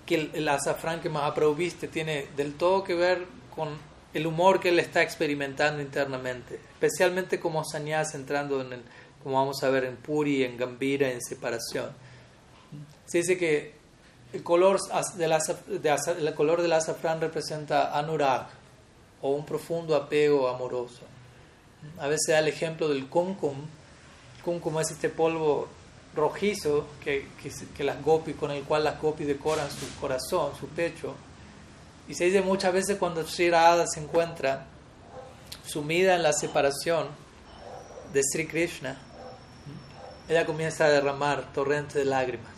que el, azafrán que Mahaprabhu viste tiene del todo que ver con el humor que él está experimentando internamente, especialmente como sannyas entrando en como vamos a ver en Puri, en Gambira, en separación. Se dice que el color del, el color del azafrán representa anurag o un profundo apego amoroso. A veces da el ejemplo del kumkum. Kumkum es este polvo rojizo que, que, las gopi, con el cual las gopis decoran su corazón, su pecho. Y se dice muchas veces cuando Sri Radha se encuentra sumida en la separación de Sri Krishna, ella comienza a derramar torrentes de lágrimas.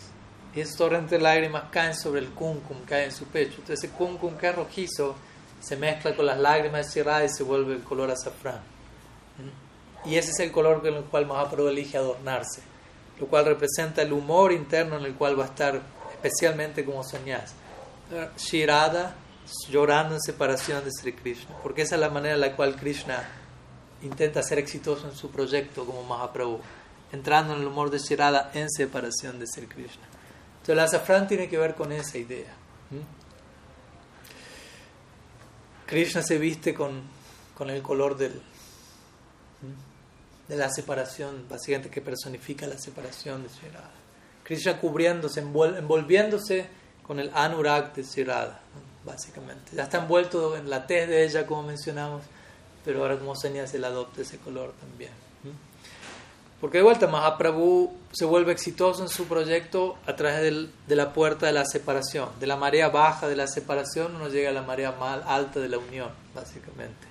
Y esos torrentes de lágrimas caen sobre el kumkum, caen en su pecho. Entonces ese kumkum que es rojizo se mezcla con las lágrimas de Sri Radha y se vuelve el color azafrán. Y ese es el color con el cual Mahaprabhu elige adornarse, lo cual representa el humor interno en el cual va a estar especialmente como soñás. Shirada llorando en separación de Sri Krishna, porque esa es la manera en la cual Krishna intenta ser exitoso en su proyecto como Mahaprabhu. entrando en el humor de Shirada en separación de ser Krishna. Entonces el azafrán tiene que ver con esa idea. Krishna se viste con, con el color del, de la separación, básicamente que personifica la separación de Shirada. Krishna cubriéndose, envolviéndose con el anurag de Shirada, básicamente. Ya está envuelto en la tez de ella, como mencionamos, pero ahora como señas él adopta ese color también. Porque de vuelta Mahaprabhu se vuelve exitoso en su proyecto a través de la puerta de la separación. De la marea baja de la separación uno llega a la marea más alta de la unión, básicamente.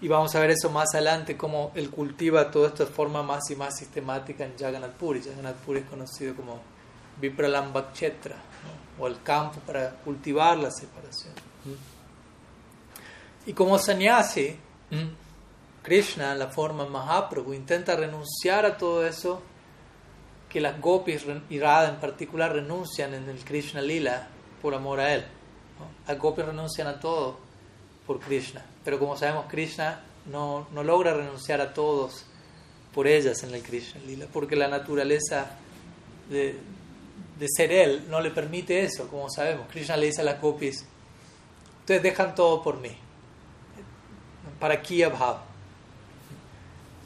Y vamos a ver eso más adelante, cómo él cultiva todo esto de forma más y más sistemática en Jagannath Puri. Jagannath Puri es conocido como Vipralambhakshetra, o el campo para cultivar la separación. Y como sannyasi, Krishna, en la forma Mahaprabhu, intenta renunciar a todo eso que las gopis y Radha en particular renuncian en el Krishna Lila por amor a él. Las gopis renuncian a todo por Krishna, pero como sabemos, Krishna no, no logra renunciar a todos por ellas en el Krishna Lila, porque la naturaleza de, de ser él no le permite eso, como sabemos. Krishna le dice a las gopis: Ustedes dejan todo por mí, para Kiya Bhav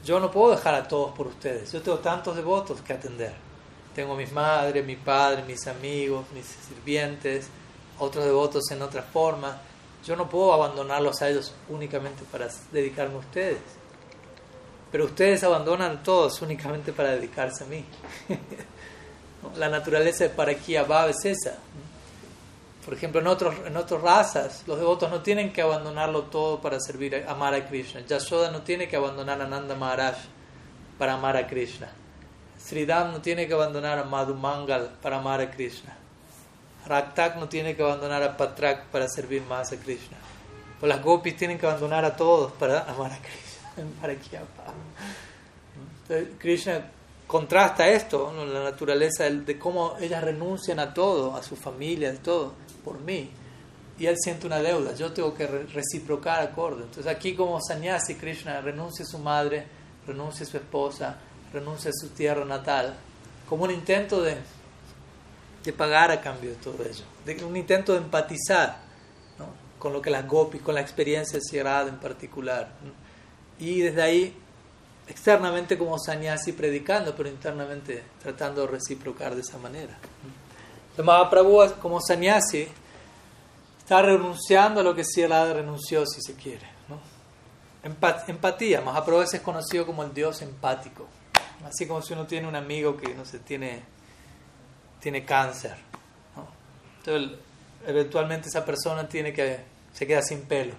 yo no puedo dejar a todos por ustedes. Yo tengo tantos devotos que atender. Tengo mis madres, mi padre, mis amigos, mis sirvientes, otros devotos en otra forma. Yo no puedo abandonarlos a ellos únicamente para dedicarme a ustedes. Pero ustedes abandonan todos únicamente para dedicarse a mí. La naturaleza de Parakia es esa. Por ejemplo, en, otros, en otras razas, los devotos no tienen que abandonarlo todo para servir, a, amar a Krishna. Yashoda no tiene que abandonar a Nanda Maharaj para amar a Krishna. Sridham no tiene que abandonar a Madhumangal para amar a Krishna. Raktak no tiene que abandonar a Patrak para servir más a Krishna. Pues las gopis tienen que abandonar a todos para amar a Krishna. Krishna contrasta esto, la naturaleza de cómo ellas renuncian a todo, a su familia, de todo por mí y él siente una deuda, yo tengo que reciprocar acorde. Entonces aquí como Sanyasi Krishna renuncia a su madre, renuncia a su esposa, renuncia a su tierra natal, como un intento de, de pagar a cambio de todo ello, de, un intento de empatizar con lo que las gopis, con la experiencia de en particular. Y desde ahí, externamente como Sanyasi predicando, pero internamente tratando de reciprocar de esa manera. El Mahaprabhu, como sannyasi, está renunciando a lo que Sierra renunció, si se quiere. ¿no? empatía. Mahaprabhu es conocido como el Dios empático. Así como si uno tiene un amigo que, no sé, tiene, tiene cáncer. Entonces, eventualmente esa persona tiene que, se queda sin pelo.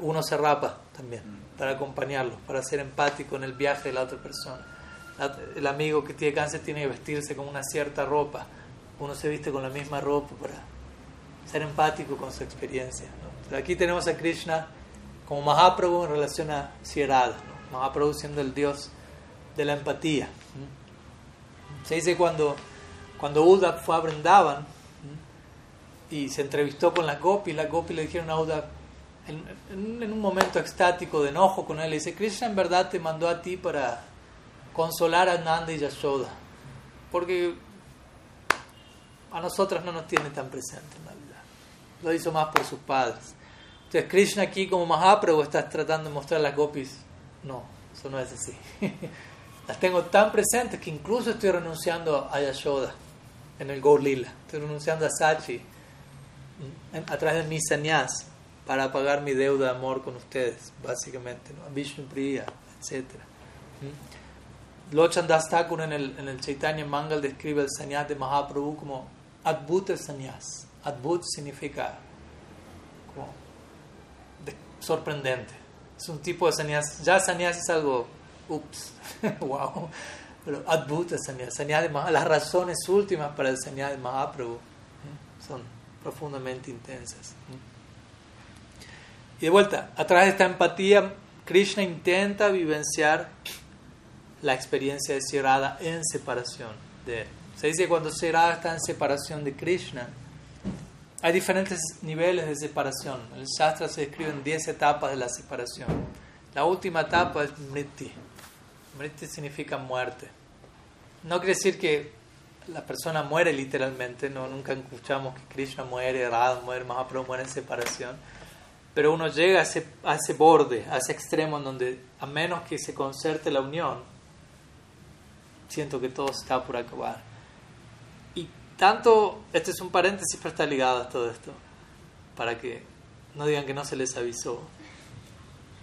uno se rapa también para acompañarlo, para ser empático en el viaje de la otra persona. El amigo que tiene cáncer tiene que vestirse con una cierta ropa uno se viste con la misma ropa para ser empático con su experiencia. Aquí tenemos a Krishna como Mahaprabhu en relación a Sierada, Mahaprabhu siendo el dios de la empatía. Se dice cuando, cuando Uddhav fue a Vrindavan y se entrevistó con las gopis, las gopis le dijeron a Uddhav, en, en, un momento extático de enojo con él, le dice, Krishna en verdad te mandó a ti para consolar a Nanda y Yashoda, porque a nosotras no nos tiene tan presente en realidad. Lo hizo más por sus padres. Entonces Krishna aquí como Mahaprabhu está tratando de mostrar las gopis. No, eso no es así. las tengo tan presentes que incluso estoy renunciando a Yashoda en el Gaur Lila. Estoy renunciando a Sachi a través de mi sannyas para pagar mi deuda de amor con ustedes, básicamente, ¿no? Vishnu Priya, etc. Lochan Das Thakur en el, en el Chaitanya Mangal describe el sannyas de Mahaprabhu como Adbhuta Sanyas. Adbhut significa como sorprendente. Es un tipo de sanyas. Ya sanyas es algo, ups, wow. Pero Adbhuta Sanyas, sanyas de las razones últimas para el sanyas de Mahaprabhu son profundamente intensas. Y de vuelta, a través de esta empatía, Krishna intenta vivenciar la experiencia de Sierrada en separación de él. Se dice que cuando Sera está en separación de Krishna, hay diferentes niveles de separación. En el Shastra se describen 10 etapas de la separación. La última etapa es Mriti. Mriti significa muerte. No quiere decir que la persona muere literalmente, no nunca escuchamos que Krishna muere, Radha muere, Mahaprabhu muere en separación, pero uno llega a ese, borde, a ese extremo en donde a menos que se concerte la unión, siento que todo está por acabar. Y tanto, este es un paréntesis, pero está ligado a todo esto, para que no digan que no se les avisó.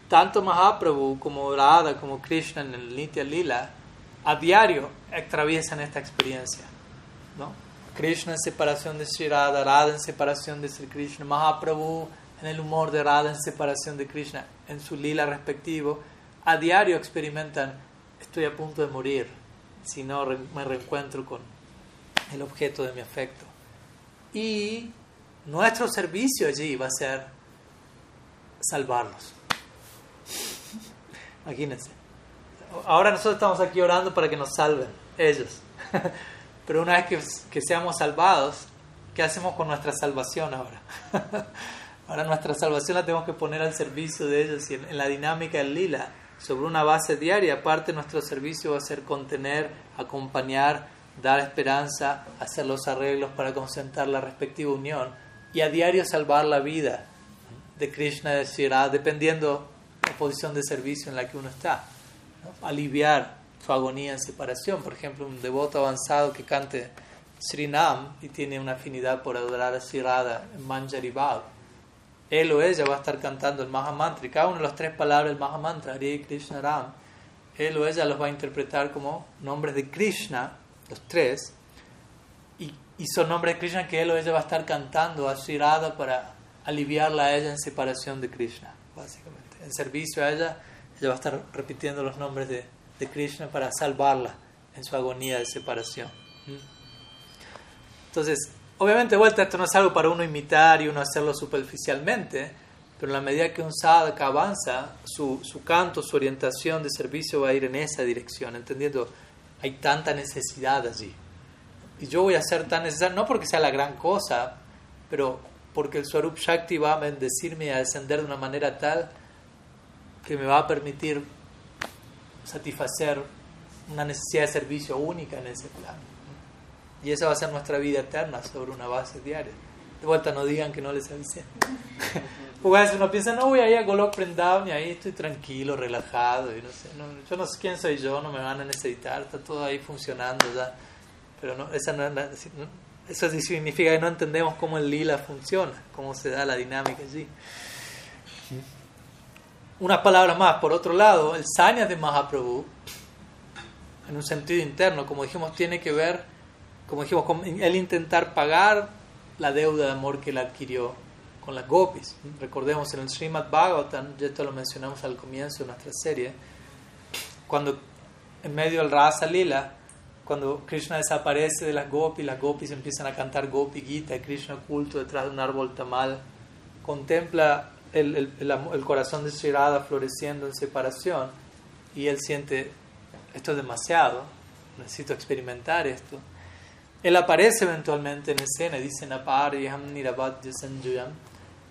Tanto Mahaprabhu como Radha como Krishna en el Nitya Lila a diario atraviesan esta experiencia. ¿no? Krishna en separación de Sri Radha, Radha en separación de Sri Krishna, Mahaprabhu en el humor de Radha en separación de Krishna, en su lila respectivo, a diario experimentan, estoy a punto de morir, si no me reencuentro con el objeto de mi afecto. Y nuestro servicio allí va a ser salvarlos. Imagínense. Ahora nosotros estamos aquí orando para que nos salven ellos. Pero una vez que, que seamos salvados, ¿qué hacemos con nuestra salvación ahora? ahora nuestra salvación la tenemos que poner al servicio de ellos y en, la dinámica del lila, sobre una base diaria. Aparte, nuestro servicio va a ser contener, acompañar, dar esperanza, hacer los arreglos para concentrar la respectiva unión y a diario salvar la vida de Krishna de Shira, dependiendo la posición de servicio en la que uno está. Aliviar su agonía en separación. Por ejemplo, un devoto avanzado que cante Srinam y tiene una afinidad por adorar a Shirada en Manjari Bhav. Él o ella va a estar cantando el Mahamantra cada una de las tres palabras del Mahamantra, Hare Krishna Ram, él o ella los va a interpretar como nombres de Krishna, los tres, y, y son nombres de Krishna que él o ella va a estar cantando a Shirada para aliviarla a ella en separación de Krishna, básicamente. En servicio a ella, ella va a estar repitiendo los nombres de, de Krishna para salvarla en su agonía de separación. ¿Mm? Entonces, obviamente, vuelta, esto no es algo para uno imitar y uno hacerlo superficialmente, pero en la medida que un sadhaka avanza, su, su canto, su orientación de servicio va a ir en esa dirección, entendiendo, hay tanta necesidad allí. Y yo voy a ser tan necesario, no porque sea la gran cosa, pero porque el Swarup Shakti va a bendecirme y a descender de una manera tal que me va a permitir satisfacer una necesidad de servicio única en ese plano. Y esa va a ser nuestra vida eterna sobre una base diaria. De vuelta, no digan que no les avisé. Porque a veces uno piensa, no voy a ir a Golok Prendav y ahí estoy tranquilo, relajado. Y no sé, yo no sé quién soy yo, no me van a necesitar, está todo ahí funcionando ya. Pero no, esa no, eso significa que no entendemos cómo el lila funciona, cómo se da la dinámica allí. Unas palabras más, por otro lado, el sanya de Mahaprabhu, en un sentido interno, como dijimos, tiene que ver, como dijimos, el intentar pagar la deuda de amor que él adquirió con las gopis. Recordemos en el Srimad Bhagavatam, ya esto lo mencionamos al comienzo de nuestra serie, cuando en medio del Rasa Lila, cuando Krishna desaparece de las gopis, las gopis empiezan a cantar Gopi Gita, Krishna oculto detrás de un árbol tamal, contempla el, el, el, corazón de Sri floreciendo en separación y él siente, esto es demasiado, necesito experimentar esto. Él aparece eventualmente en escena y dice, Napariham nirabadya sanjuyam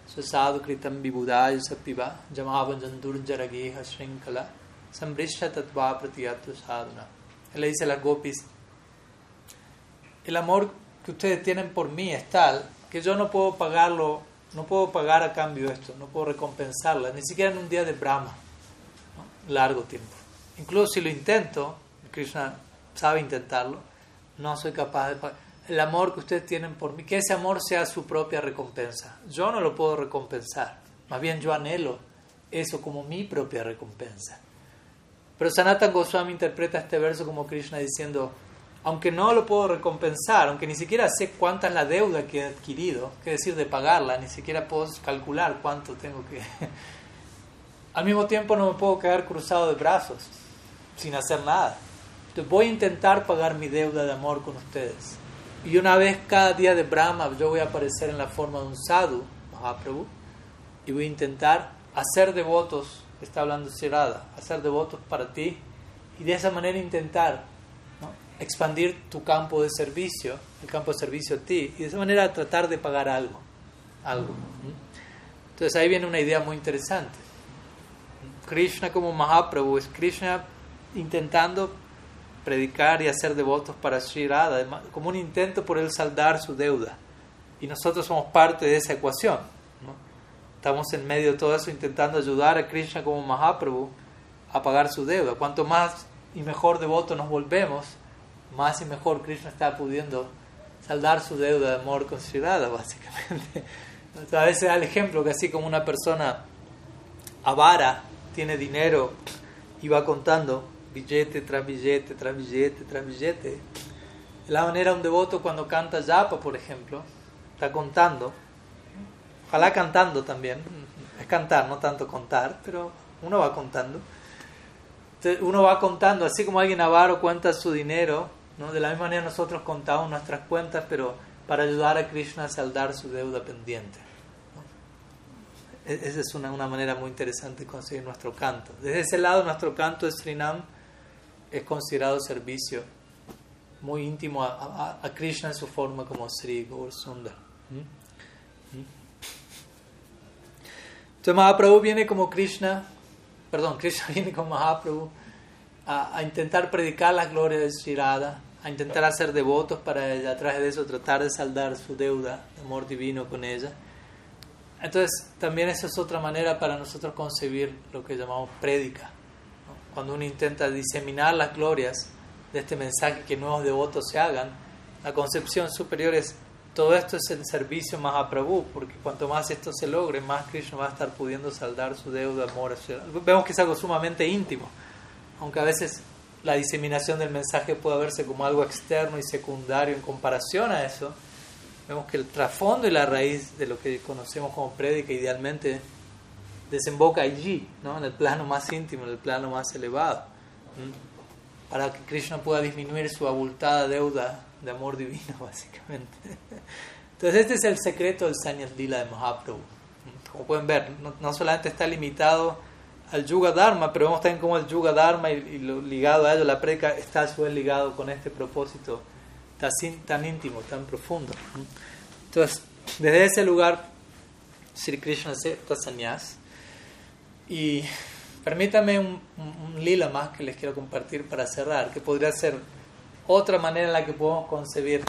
susadu kritam vibudaya sapiva jamavan jandur jarageha shrinkala sambrisha tatva pratiyatu sadhuna. Él le dice a las gopis, el amor que ustedes tienen por mí es tal que yo no puedo pagarlo, no puedo pagar a cambio esto, no puedo recompensarla, ni siquiera en un día de Brahma, largo tiempo. Incluso si lo intento, Krishna sabe intentarlo, no soy capaz de. El amor que ustedes tienen por mí, que ese amor sea su propia recompensa. Yo no lo puedo recompensar, más bien yo anhelo eso como mi propia recompensa. Pero Sanatan Goswami interpreta este verso como Krishna diciendo, aunque no lo puedo recompensar, aunque ni siquiera sé cuánta es la deuda que he adquirido, qué decir de pagarla, ni siquiera puedo calcular cuánto tengo que... Al mismo tiempo no me puedo quedar cruzado de brazos, sin hacer nada. Entonces voy a intentar pagar mi deuda de amor con ustedes. Y una vez cada día de Brahma yo voy a aparecer en la forma de un sadhu, Mahaprabhu, y voy a intentar hacer devotos está hablando Sirada, hacer devotos para ti y de esa manera intentar expandir tu campo de servicio, el campo de servicio a ti, y de esa manera tratar de pagar algo. algo Entonces ahí viene una idea muy interesante. Krishna como Mahaprabhu es Krishna intentando predicar y hacer devotos para Sri Radha, como un intento por él saldar su deuda. Y nosotros somos parte de esa ecuación. Estamos en medio de todo eso intentando ayudar a Krishna como Mahaprabhu a pagar su deuda. Cuanto más y mejor devoto nos volvemos, más y mejor Krishna está pudiendo saldar su deuda de amor con Sri Radha, básicamente. a veces da el ejemplo que así como una persona avara tiene dinero y va contando billete tras billete, tras billete, tras billete. La manera un devoto cuando canta yapa, por ejemplo, está contando, ojalá cantando también, es cantar, no tanto contar, pero uno va contando. uno va contando, así como alguien avaro cuenta su dinero, ¿no? de la misma manera nosotros contamos nuestras cuentas, pero para ayudar a Krishna a saldar su deuda pendiente. E, esa es una, una, manera muy interesante de conseguir nuestro canto. Desde ese lado, nuestro canto de Srinam es considerado servicio muy íntimo a, a, Krishna en su forma como Sri Gaur Sundar. ¿Mm? ¿Mm? Entonces Mahaprabhu viene como Krishna, perdón, Krishna viene como Mahaprabhu a, a intentar predicar las glorias de Sri Radha, a intentar hacer devotos para ella, a de eso tratar de saldar su deuda de amor divino con ella. Entonces, también esa es otra manera para nosotros concebir lo que llamamos prédica. Cuando uno intenta diseminar las glorias de este mensaje que nuevos devotos se hagan, la concepción superior es todo esto es el servicio más a Prabhu, porque cuanto más esto se logre, más Krishna va a estar pudiendo saldar su deuda, amor. Vemos que es algo sumamente íntimo, aunque a veces la diseminación del mensaje puede verse como algo externo y secundario en comparación a eso vemos que el trasfondo y la raíz de lo que conocemos como prédica idealmente desemboca allí, ¿no? en el plano más íntimo, en el plano más elevado, para que Krishna pueda disminuir su abultada deuda de amor divino, básicamente. Entonces este es el secreto del Sanyas Lila de Mahaprabhu. Como pueden ver, no, solamente está limitado al Yuga Dharma, pero vemos también cómo el Yuga Dharma y, lo ligado a ello, la prédica, está a su vez ligado con este propósito tan, íntimo, tan profundo. Entonces, desde ese lugar, Sri Krishna acepta sannyas. Y permítame un, lila más que les quiero compartir para cerrar, que podría ser otra manera en la que podemos concebir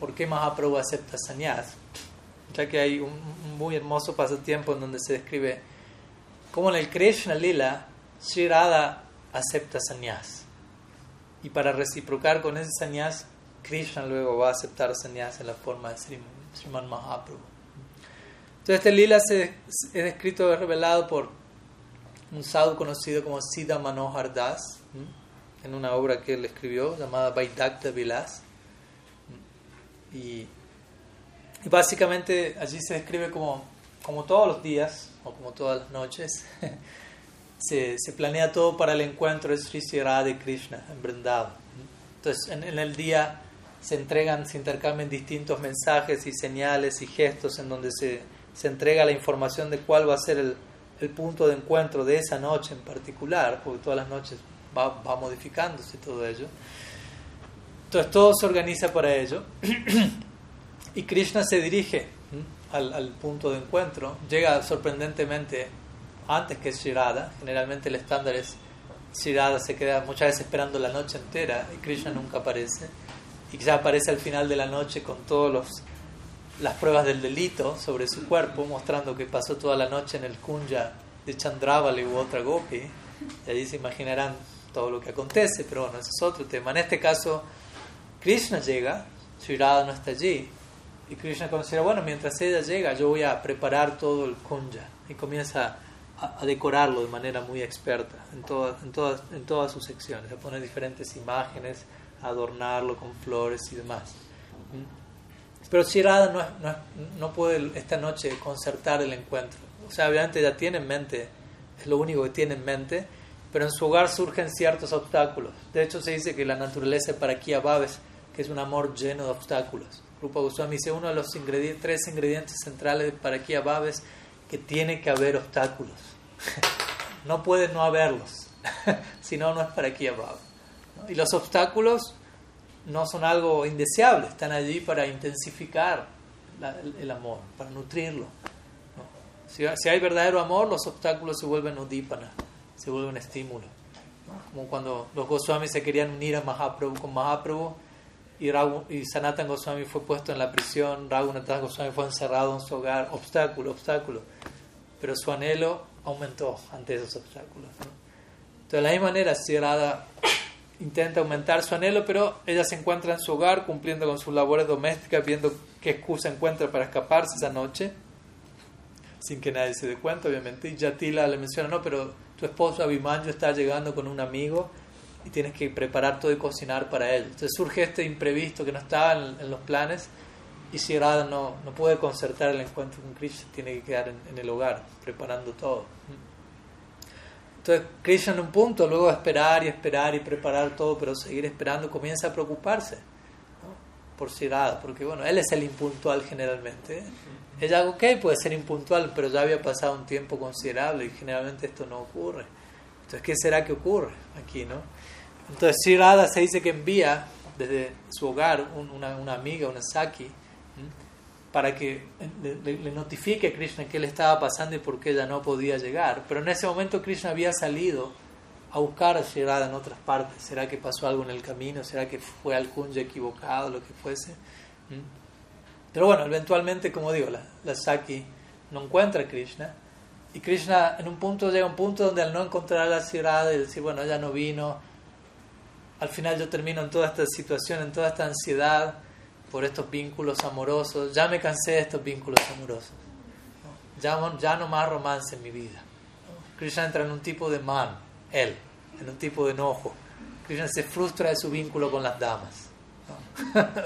por qué Mahaprabhu acepta sannyas. Ya que hay un, muy hermoso pasatiempo en donde se describe cómo en el Krishna Lila, Sri acepta sannyas. Y para reciprocar con ese sannyas, Krishna luego va a aceptar sannyas en la forma de Sriman Mahaprabhu. Entonces este lila se, es descrito, es revelado por un sadhu conocido como Siddha Manohar Das, en una obra que él escribió llamada Vaidakta Vilas. Y, y, básicamente allí se describe como, como todos los días, o como todas las noches, se, se, planea todo para el encuentro de Sri y Krishna en Vrindavan. Entonces en, en el día se entregan, se intercambian distintos mensajes y señales y gestos en donde se, se entrega la información de cuál va a ser el, punto de encuentro de esa noche en particular, porque todas las noches va, va modificándose todo ello. Entonces todo se organiza para ello. Y Krishna se dirige al, al, punto de encuentro, llega sorprendentemente antes que Shirada, generalmente el estándar es Shirada se queda muchas veces esperando la noche entera y Krishna nunca aparece. Y quizá aparece al final de la noche con todas las pruebas del delito sobre su cuerpo, mostrando que pasó toda la noche en el kunya de Chandravali u otra gopi. Y allí se imaginarán todo lo que acontece, pero bueno, ese es otro tema. En este caso, Krishna llega, Sri Radha no está allí, y Krishna considera, bueno, mientras ella llega, yo voy a preparar todo el kunya, y comienza a, decorarlo de manera muy experta en, todas en, todas, en todas sus secciones, a poner diferentes imágenes, adornarlo con flores y demás. ¿Mm? Pero si no, no, puede esta noche concertar el encuentro. O sea, obviamente ya tiene en mente, es lo único que tiene en mente, pero en su hogar surgen ciertos obstáculos. De hecho, se dice que la naturaleza para aquí Babes, que es un amor lleno de obstáculos. Rupa Goswami dice uno de los tres ingredientes centrales para aquí Babes que tiene que haber obstáculos. no puede no haberlos, si no, no es para aquí Babes. Y los obstáculos no son algo indeseable, están allí para intensificar el, amor, para nutrirlo. Si, hay verdadero amor, los obstáculos se vuelven udípana, se vuelven estímulo. como cuando los Goswamis se querían unir a Mahaprabhu con Mahaprabhu y, y Sanatan Goswami fue puesto en la prisión, Raghunath Goswami fue encerrado en su hogar, obstáculo, obstáculo, pero su anhelo aumentó ante esos obstáculos. Entonces, de la misma manera, si Radha intenta aumentar su anhelo, pero ella se encuentra en su hogar cumpliendo con sus labores domésticas, viendo qué excusa encuentra para escaparse esa noche, sin que nadie se dé cuenta, obviamente. Y Yatila le menciona, no, pero tu esposo Abhimanyu está llegando con un amigo y tienes que preparar todo y cocinar para él. Entonces surge este imprevisto que no estaba en, los planes y si no, no puede concertar el encuentro con Krishna, tiene que quedar en, el hogar preparando todo. Entonces Krishna en un punto, luego esperar y esperar y preparar todo, pero seguir esperando, comienza a preocuparse por Radha, porque bueno, él es el impuntual generalmente. Ella, ok, puede ser impuntual, pero ya había pasado un tiempo considerable y generalmente esto no ocurre. Entonces, ¿qué será que ocurre aquí, no? Entonces, Shirada se dice que envía desde su hogar una, una, amiga, una Saki, para que le, notifique a Krishna qué le estaba pasando y por qué ella no podía llegar. Pero en ese momento Krishna había salido a buscar a Shirada en otras partes. ¿Será que pasó algo en el camino? ¿Será que fue al kunja equivocado, lo que fuese? Pero bueno, eventualmente, como digo, la, la Saki no encuentra a Krishna. Y Krishna en un punto llega a un punto donde al no encontrar a la Shirada y decir, bueno, ella no vino, al final yo termino en toda esta situación, en toda esta ansiedad por estos vínculos amorosos. Ya me cansé de estos vínculos amorosos. Ya, ya no más romance en mi vida. Krishna entra en un tipo de man, él, en un tipo de enojo. Krishna se frustra de su vínculo con las damas.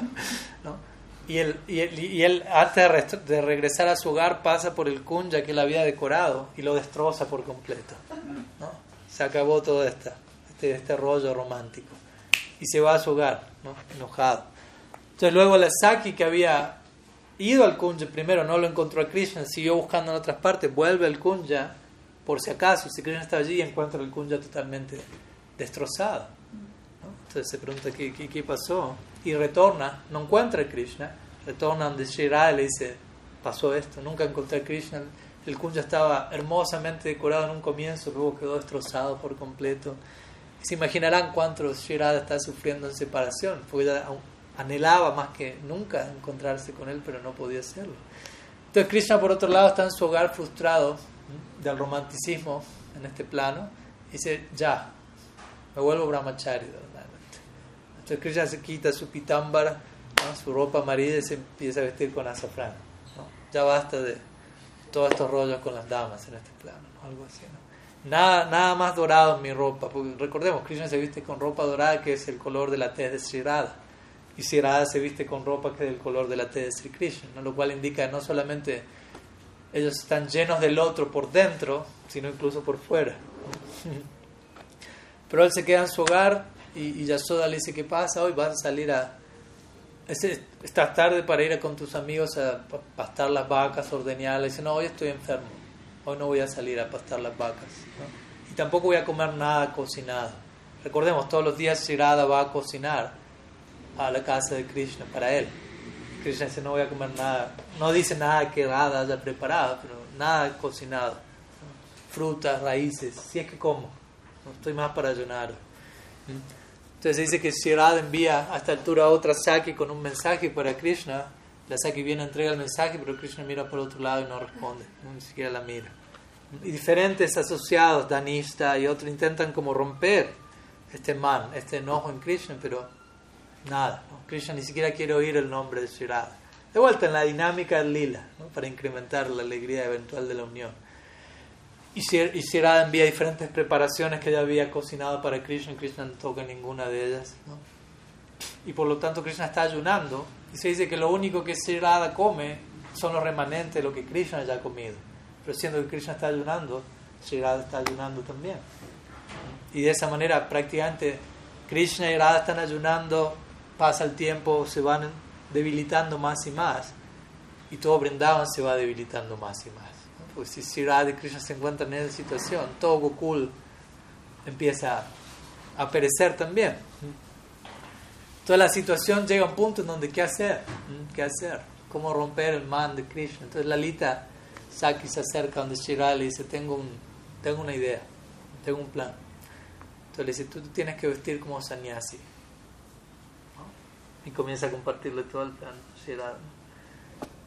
Y, él, y, él, y él, antes de regresar a su hogar, pasa por el kunja que él había decorado y lo destroza por completo. Se acabó todo este, este rollo romántico y se va a su hogar, ¿no? enojado. Entonces luego la Saki que había ido al Kunja primero, no lo encontró a Krishna, siguió buscando en otras partes, vuelve al Kunja por si acaso, si Krishna está allí encuentra el Kunja totalmente destrozado. Entonces se pregunta ¿qué, qué, pasó y retorna, no encuentra a Krishna, retorna donde Shira le dice, pasó esto, nunca encontré a Krishna, el Kunja estaba hermosamente decorado en un comienzo, luego quedó destrozado por completo. Se imaginarán cuánto Shirada está sufriendo en separación, porque ella anhelaba más que nunca encontrarse con él, pero no podía hacerlo. Entonces Krishna, por otro lado, está en su hogar frustrado del romanticismo en este plano, y dice, ya, me vuelvo brahmachari. Entonces Krishna se quita su pitámbara, su ropa amarilla y se empieza a vestir con azafrán. Ya basta de todos estos rollos con las damas en este plano, algo así. ¿no? Nada, nada más dorado en mi ropa. Porque recordemos, Krishna se viste con ropa dorada que es el color de la tez de Sri Radha. Y Radha se viste con ropa que es el color de la tez de Sri Krishna. Lo cual indica no solamente ellos están llenos del otro por dentro, sino incluso por fuera. Pero él se queda en su hogar y, y Yasoda le dice, ¿qué pasa? Hoy vas a salir a... Estás tarde para ir con tus amigos a pastar las vacas, ordeñarlas. dice, no, hoy estoy enfermo hoy no voy a salir a pastar las vacas. Y tampoco voy a comer nada cocinado. Recordemos, todos los días Shirada va a cocinar a la casa de Krishna para él. Krishna dice, no voy a comer nada. No dice nada que Radha haya preparado, pero nada cocinado. Frutas, raíces, si es que como. No estoy más para ayunar. Entonces dice que Shirada envía a esta altura otra Saki con un mensaje para Krishna. La Saki viene, entrega el mensaje, pero Krishna mira por otro lado y no responde, ni siquiera la mira y diferentes asociados, Danista y otros, intentan como romper este man, este enojo en Krishna, pero nada, Krishna ni siquiera quiere oír el nombre de Shirada. De vuelta en la dinámica del lila, para incrementar la alegría eventual de la unión. Y Shirada envía diferentes preparaciones que ella había cocinado para Krishna, y Krishna no toca ninguna de ellas. Y por lo tanto Krishna está ayunando, y se dice que lo único que Shirada come son los remanentes de lo que Krishna haya comido pero siendo que Krishna está ayunando, Sri Radha está ayunando también. Y de esa manera prácticamente Krishna y Radha están ayunando, pasa el tiempo, se van debilitando más y más, y todo Brindavan se va debilitando más y más. Pues si Sri Radha y Krishna se encuentran en esa situación, todo Gokul empieza a perecer también. Toda la situación llega a un punto en donde ¿qué hacer? ¿Qué hacer? ¿Cómo romper el man de Krishna? Entonces Lalita Saki se acerca donde Shirada le dice, tengo, un, tengo una idea, tengo un plan. Entonces le dice, tú tienes que vestir como sannyasi. Y comienza a compartirle todo el plan Sherada.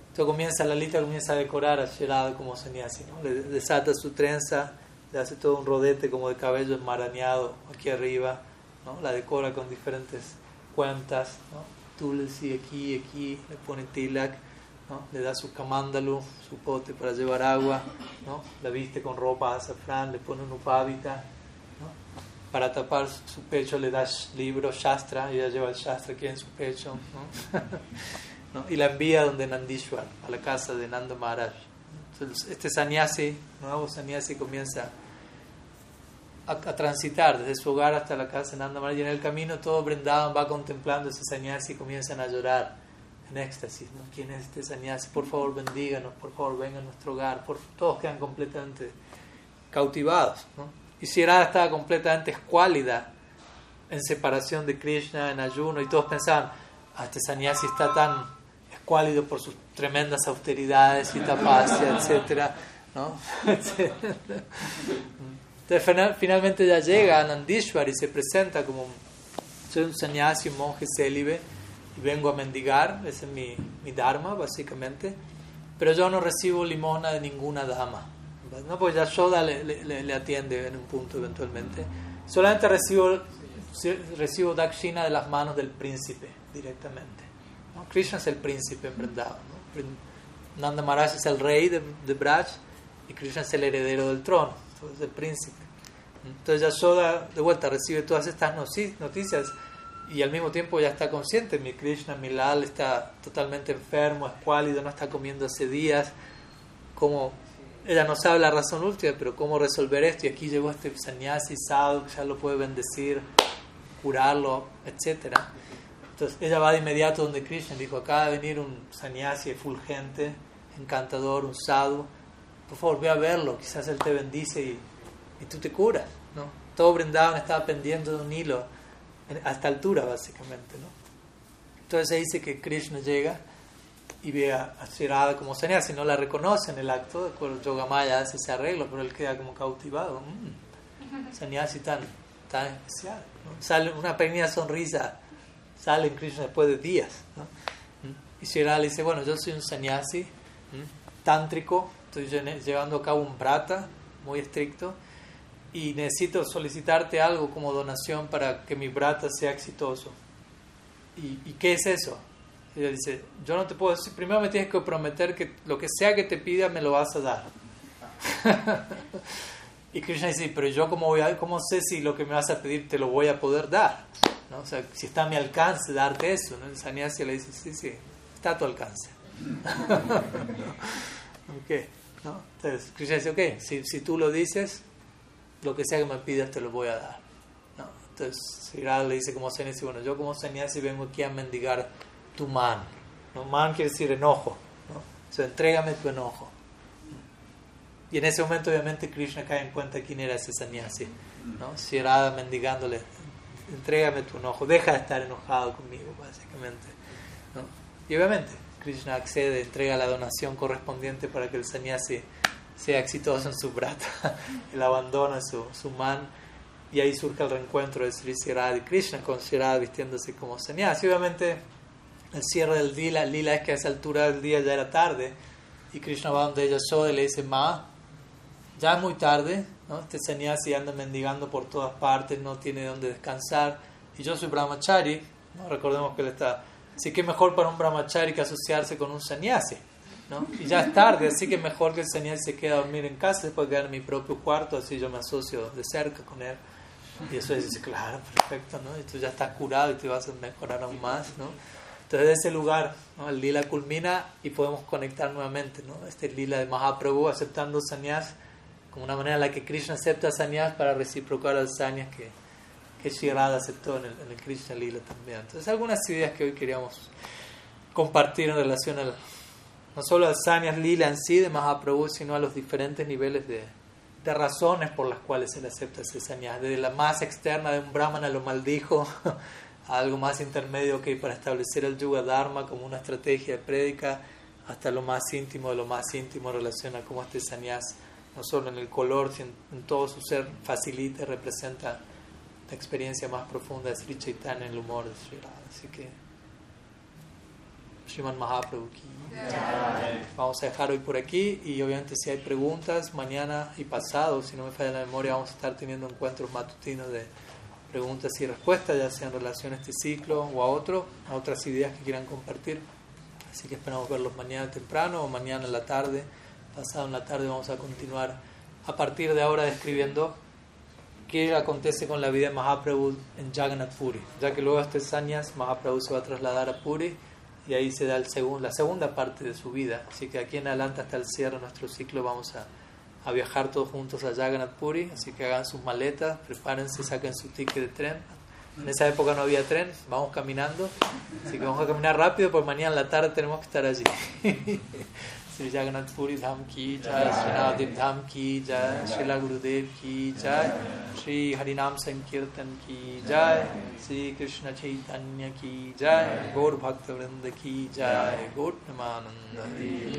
Entonces comienza, Lalita comienza a decorar a Sherada como sannyasi. ¿no? Le desata su trenza, le hace todo un rodete como de cabello enmarañado aquí arriba. ¿no? La decora con diferentes cuentas. ¿no? Tulsi aquí, aquí, le pone tilak. ¿no? le da su camándalu, su pote para llevar agua, ¿no? la viste con ropa azafrán, le pone un upavita, para tapar su pecho le das libro, Shastra, ella lleva el Shastra aquí en su pecho, ¿no? y la envía donde Nandishwar, a la casa de Nanda Maharaj. Entonces, este sannyasi, nuevo sannyasi, comienza a, transitar desde su hogar hasta la casa de Nanda Maharaj, y en el camino todo Brindavan va contemplando ese sannyasi y comienzan a llorar en éxtasis. ¿no? ¿Quién es este sannyasi? Por favor, bendíganos, por favor, venga a nuestro hogar. Por, todos quedan completamente cautivados. ¿no? Y Shirada estaba completamente escuálida en separación de Krishna, en ayuno, y todos pensaban, ah, este sannyasi está tan escuálido por sus tremendas austeridades y tapasya, etc. ¿no? Entonces, finalmente ya llega a Nandishwar y se presenta como soy un sannyasi, un monje célibe, y vengo a mendigar, ese es mi, mi dharma básicamente, pero yo no recibo limosna de ninguna dama. ¿No? Pues Yashoda le, le, le, atiende en un punto eventualmente. Solamente recibo, recibo dakshina de las manos del príncipe directamente. ¿no? Krishna es el príncipe en Vrindavan. ¿no? Nanda Maharaj es el rey de, de Braj y Krishna es el heredero del trono, entonces el príncipe. Entonces Yashoda de vuelta recibe todas estas noticias y al mismo tiempo ya está consciente, mi Krishna, mi Lal está totalmente enfermo, escuálido, no está comiendo hace días, como ella no sabe la razón última, pero cómo resolver esto. Y aquí llegó este sannyasi sadhu ya lo puede bendecir, curarlo, etc. Entonces ella va de inmediato donde Krishna dijo: Acaba de venir un sannyasi fulgente, encantador, un sadhu. Por favor, ve a verlo, quizás él te bendice y, y tú te curas. ¿no? Todo Brindavan estaba pendiendo de un hilo a esta altura, básicamente. ¿no? Entonces se dice que Krishna llega y ve a, Shirada como si no la reconoce en el acto, de acuerdo, Yogamaya hace ese arreglo, pero él queda como cautivado. Mm, sannyasi tan, tan especial. Sale una pequeña sonrisa, sale en Krishna después de días. ¿no? Mm. Y Shirada le dice, bueno, yo soy un sannyasi tántrico, estoy llevando a cabo un brata muy estricto y necesito solicitarte algo como donación para que mi brata sea exitoso. ¿Y, y qué es eso? Y dice, yo no te puedo decir, primero me tienes que prometer que lo que sea que te pida me lo vas a dar. y Krishna dice, pero yo cómo, voy a, cómo sé si lo que me vas a pedir te lo voy a poder dar. ¿no? O sea, si está a mi alcance darte eso. ¿no? El sannyasi le dice, sí, sí, está a tu alcance. okay, ¿no? Entonces Krishna dice, ok, si, si tú lo dices, lo que sea que me pidas te lo voy a dar. ¿no? Entonces Sri le dice como sannyasi, bueno, yo como sannyasi vengo aquí a mendigar tu man. ¿no? Man quiere decir enojo. ¿no? O sea, entrégame tu enojo. Y en ese momento, obviamente, Krishna cae en cuenta quién era ese sannyasi. ¿no? Shirada mendigándole, entrégame tu enojo, deja de estar enojado conmigo, básicamente. ¿no? Y obviamente, Krishna accede, entrega la donación correspondiente para que el sannyasi sea exitoso en su brata. Él abandona su, su man y ahí surge el reencuentro de Sri Shirada y Krishna con Shirada vistiéndose como sannyasi. Obviamente, el cierre del lila, lila es que a esa altura del día ya era tarde y Krishna va donde ella y le dice, ma, ya es muy tarde, ¿no? este sannyasi anda mendigando por todas partes, no tiene dónde descansar y yo soy brahmachari, ¿no? recordemos que él está, así que mejor para un brahmachari que asociarse con un sannyasi. ¿no? Y ya es tarde, así que mejor que el sannyasi se quede a dormir en casa, puede quedar en mi propio cuarto, así yo me asocio de cerca con él. Y eso dice, claro, perfecto, ¿no? Y tú ya estás curado y te vas a mejorar aún más, ¿no? Entonces, de ese lugar, el lila culmina y podemos conectar nuevamente, ¿no? Este lila de Mahaprabhu aceptando sanyas como una manera en la que Krishna acepta sanyas para reciprocar al sanyas que, que Shirada aceptó en el, en el, Krishna lila también. Entonces, algunas ideas que hoy queríamos compartir en relación al, no solo al sanyas lila en sí de Mahaprabhu, sino a los diferentes niveles de, de razones por las cuales él acepta ese sanyas. Desde la más externa de un brahmana lo maldijo algo más intermedio que para establecer el Yuga Dharma como una estrategia de prédica, hasta lo más íntimo de lo más íntimo en relación a cómo este sannyas, no solo en el color, sino en todo su ser, facilita representa la experiencia más profunda de Sri Chaitanya en el humor de Sri Radha. Así que, Sriman Mahaprabhu. Vamos a dejar hoy por aquí y obviamente si hay preguntas, mañana y pasado, si no me falla la memoria, vamos a estar teniendo encuentros matutinos de preguntas y respuestas, ya sea en relación a este ciclo o a otro, a otras ideas que quieran compartir. Así que esperamos verlos mañana temprano o mañana en la tarde. Pasado en la tarde vamos a continuar a partir de ahora describiendo qué acontece con la vida de Mahaprabhu en Jagannath Puri. Ya que luego de estos años Mahaprabhu se va a trasladar a Puri y ahí se da el la segunda parte de su vida. Así que aquí en adelante hasta el cierre de nuestro ciclo vamos a a viajar todos juntos a Jagannath Puri, así que hagan sus maletas, prepárense, saquen su ticket de tren. En esa época no había tren, vamos caminando, así que vamos a caminar rápido, porque mañana en la tarde tenemos que estar allí. Sri Jagannath Puri Dham ki jai, Sri Navadip Dham ki jai, Sri Gurudev ki jai, Sri Harinam Sankirtan ki jai, Sri Krishna Chaitanya ki jai, Gaur Bhakta Vrinda ki jai, Gaur Namananda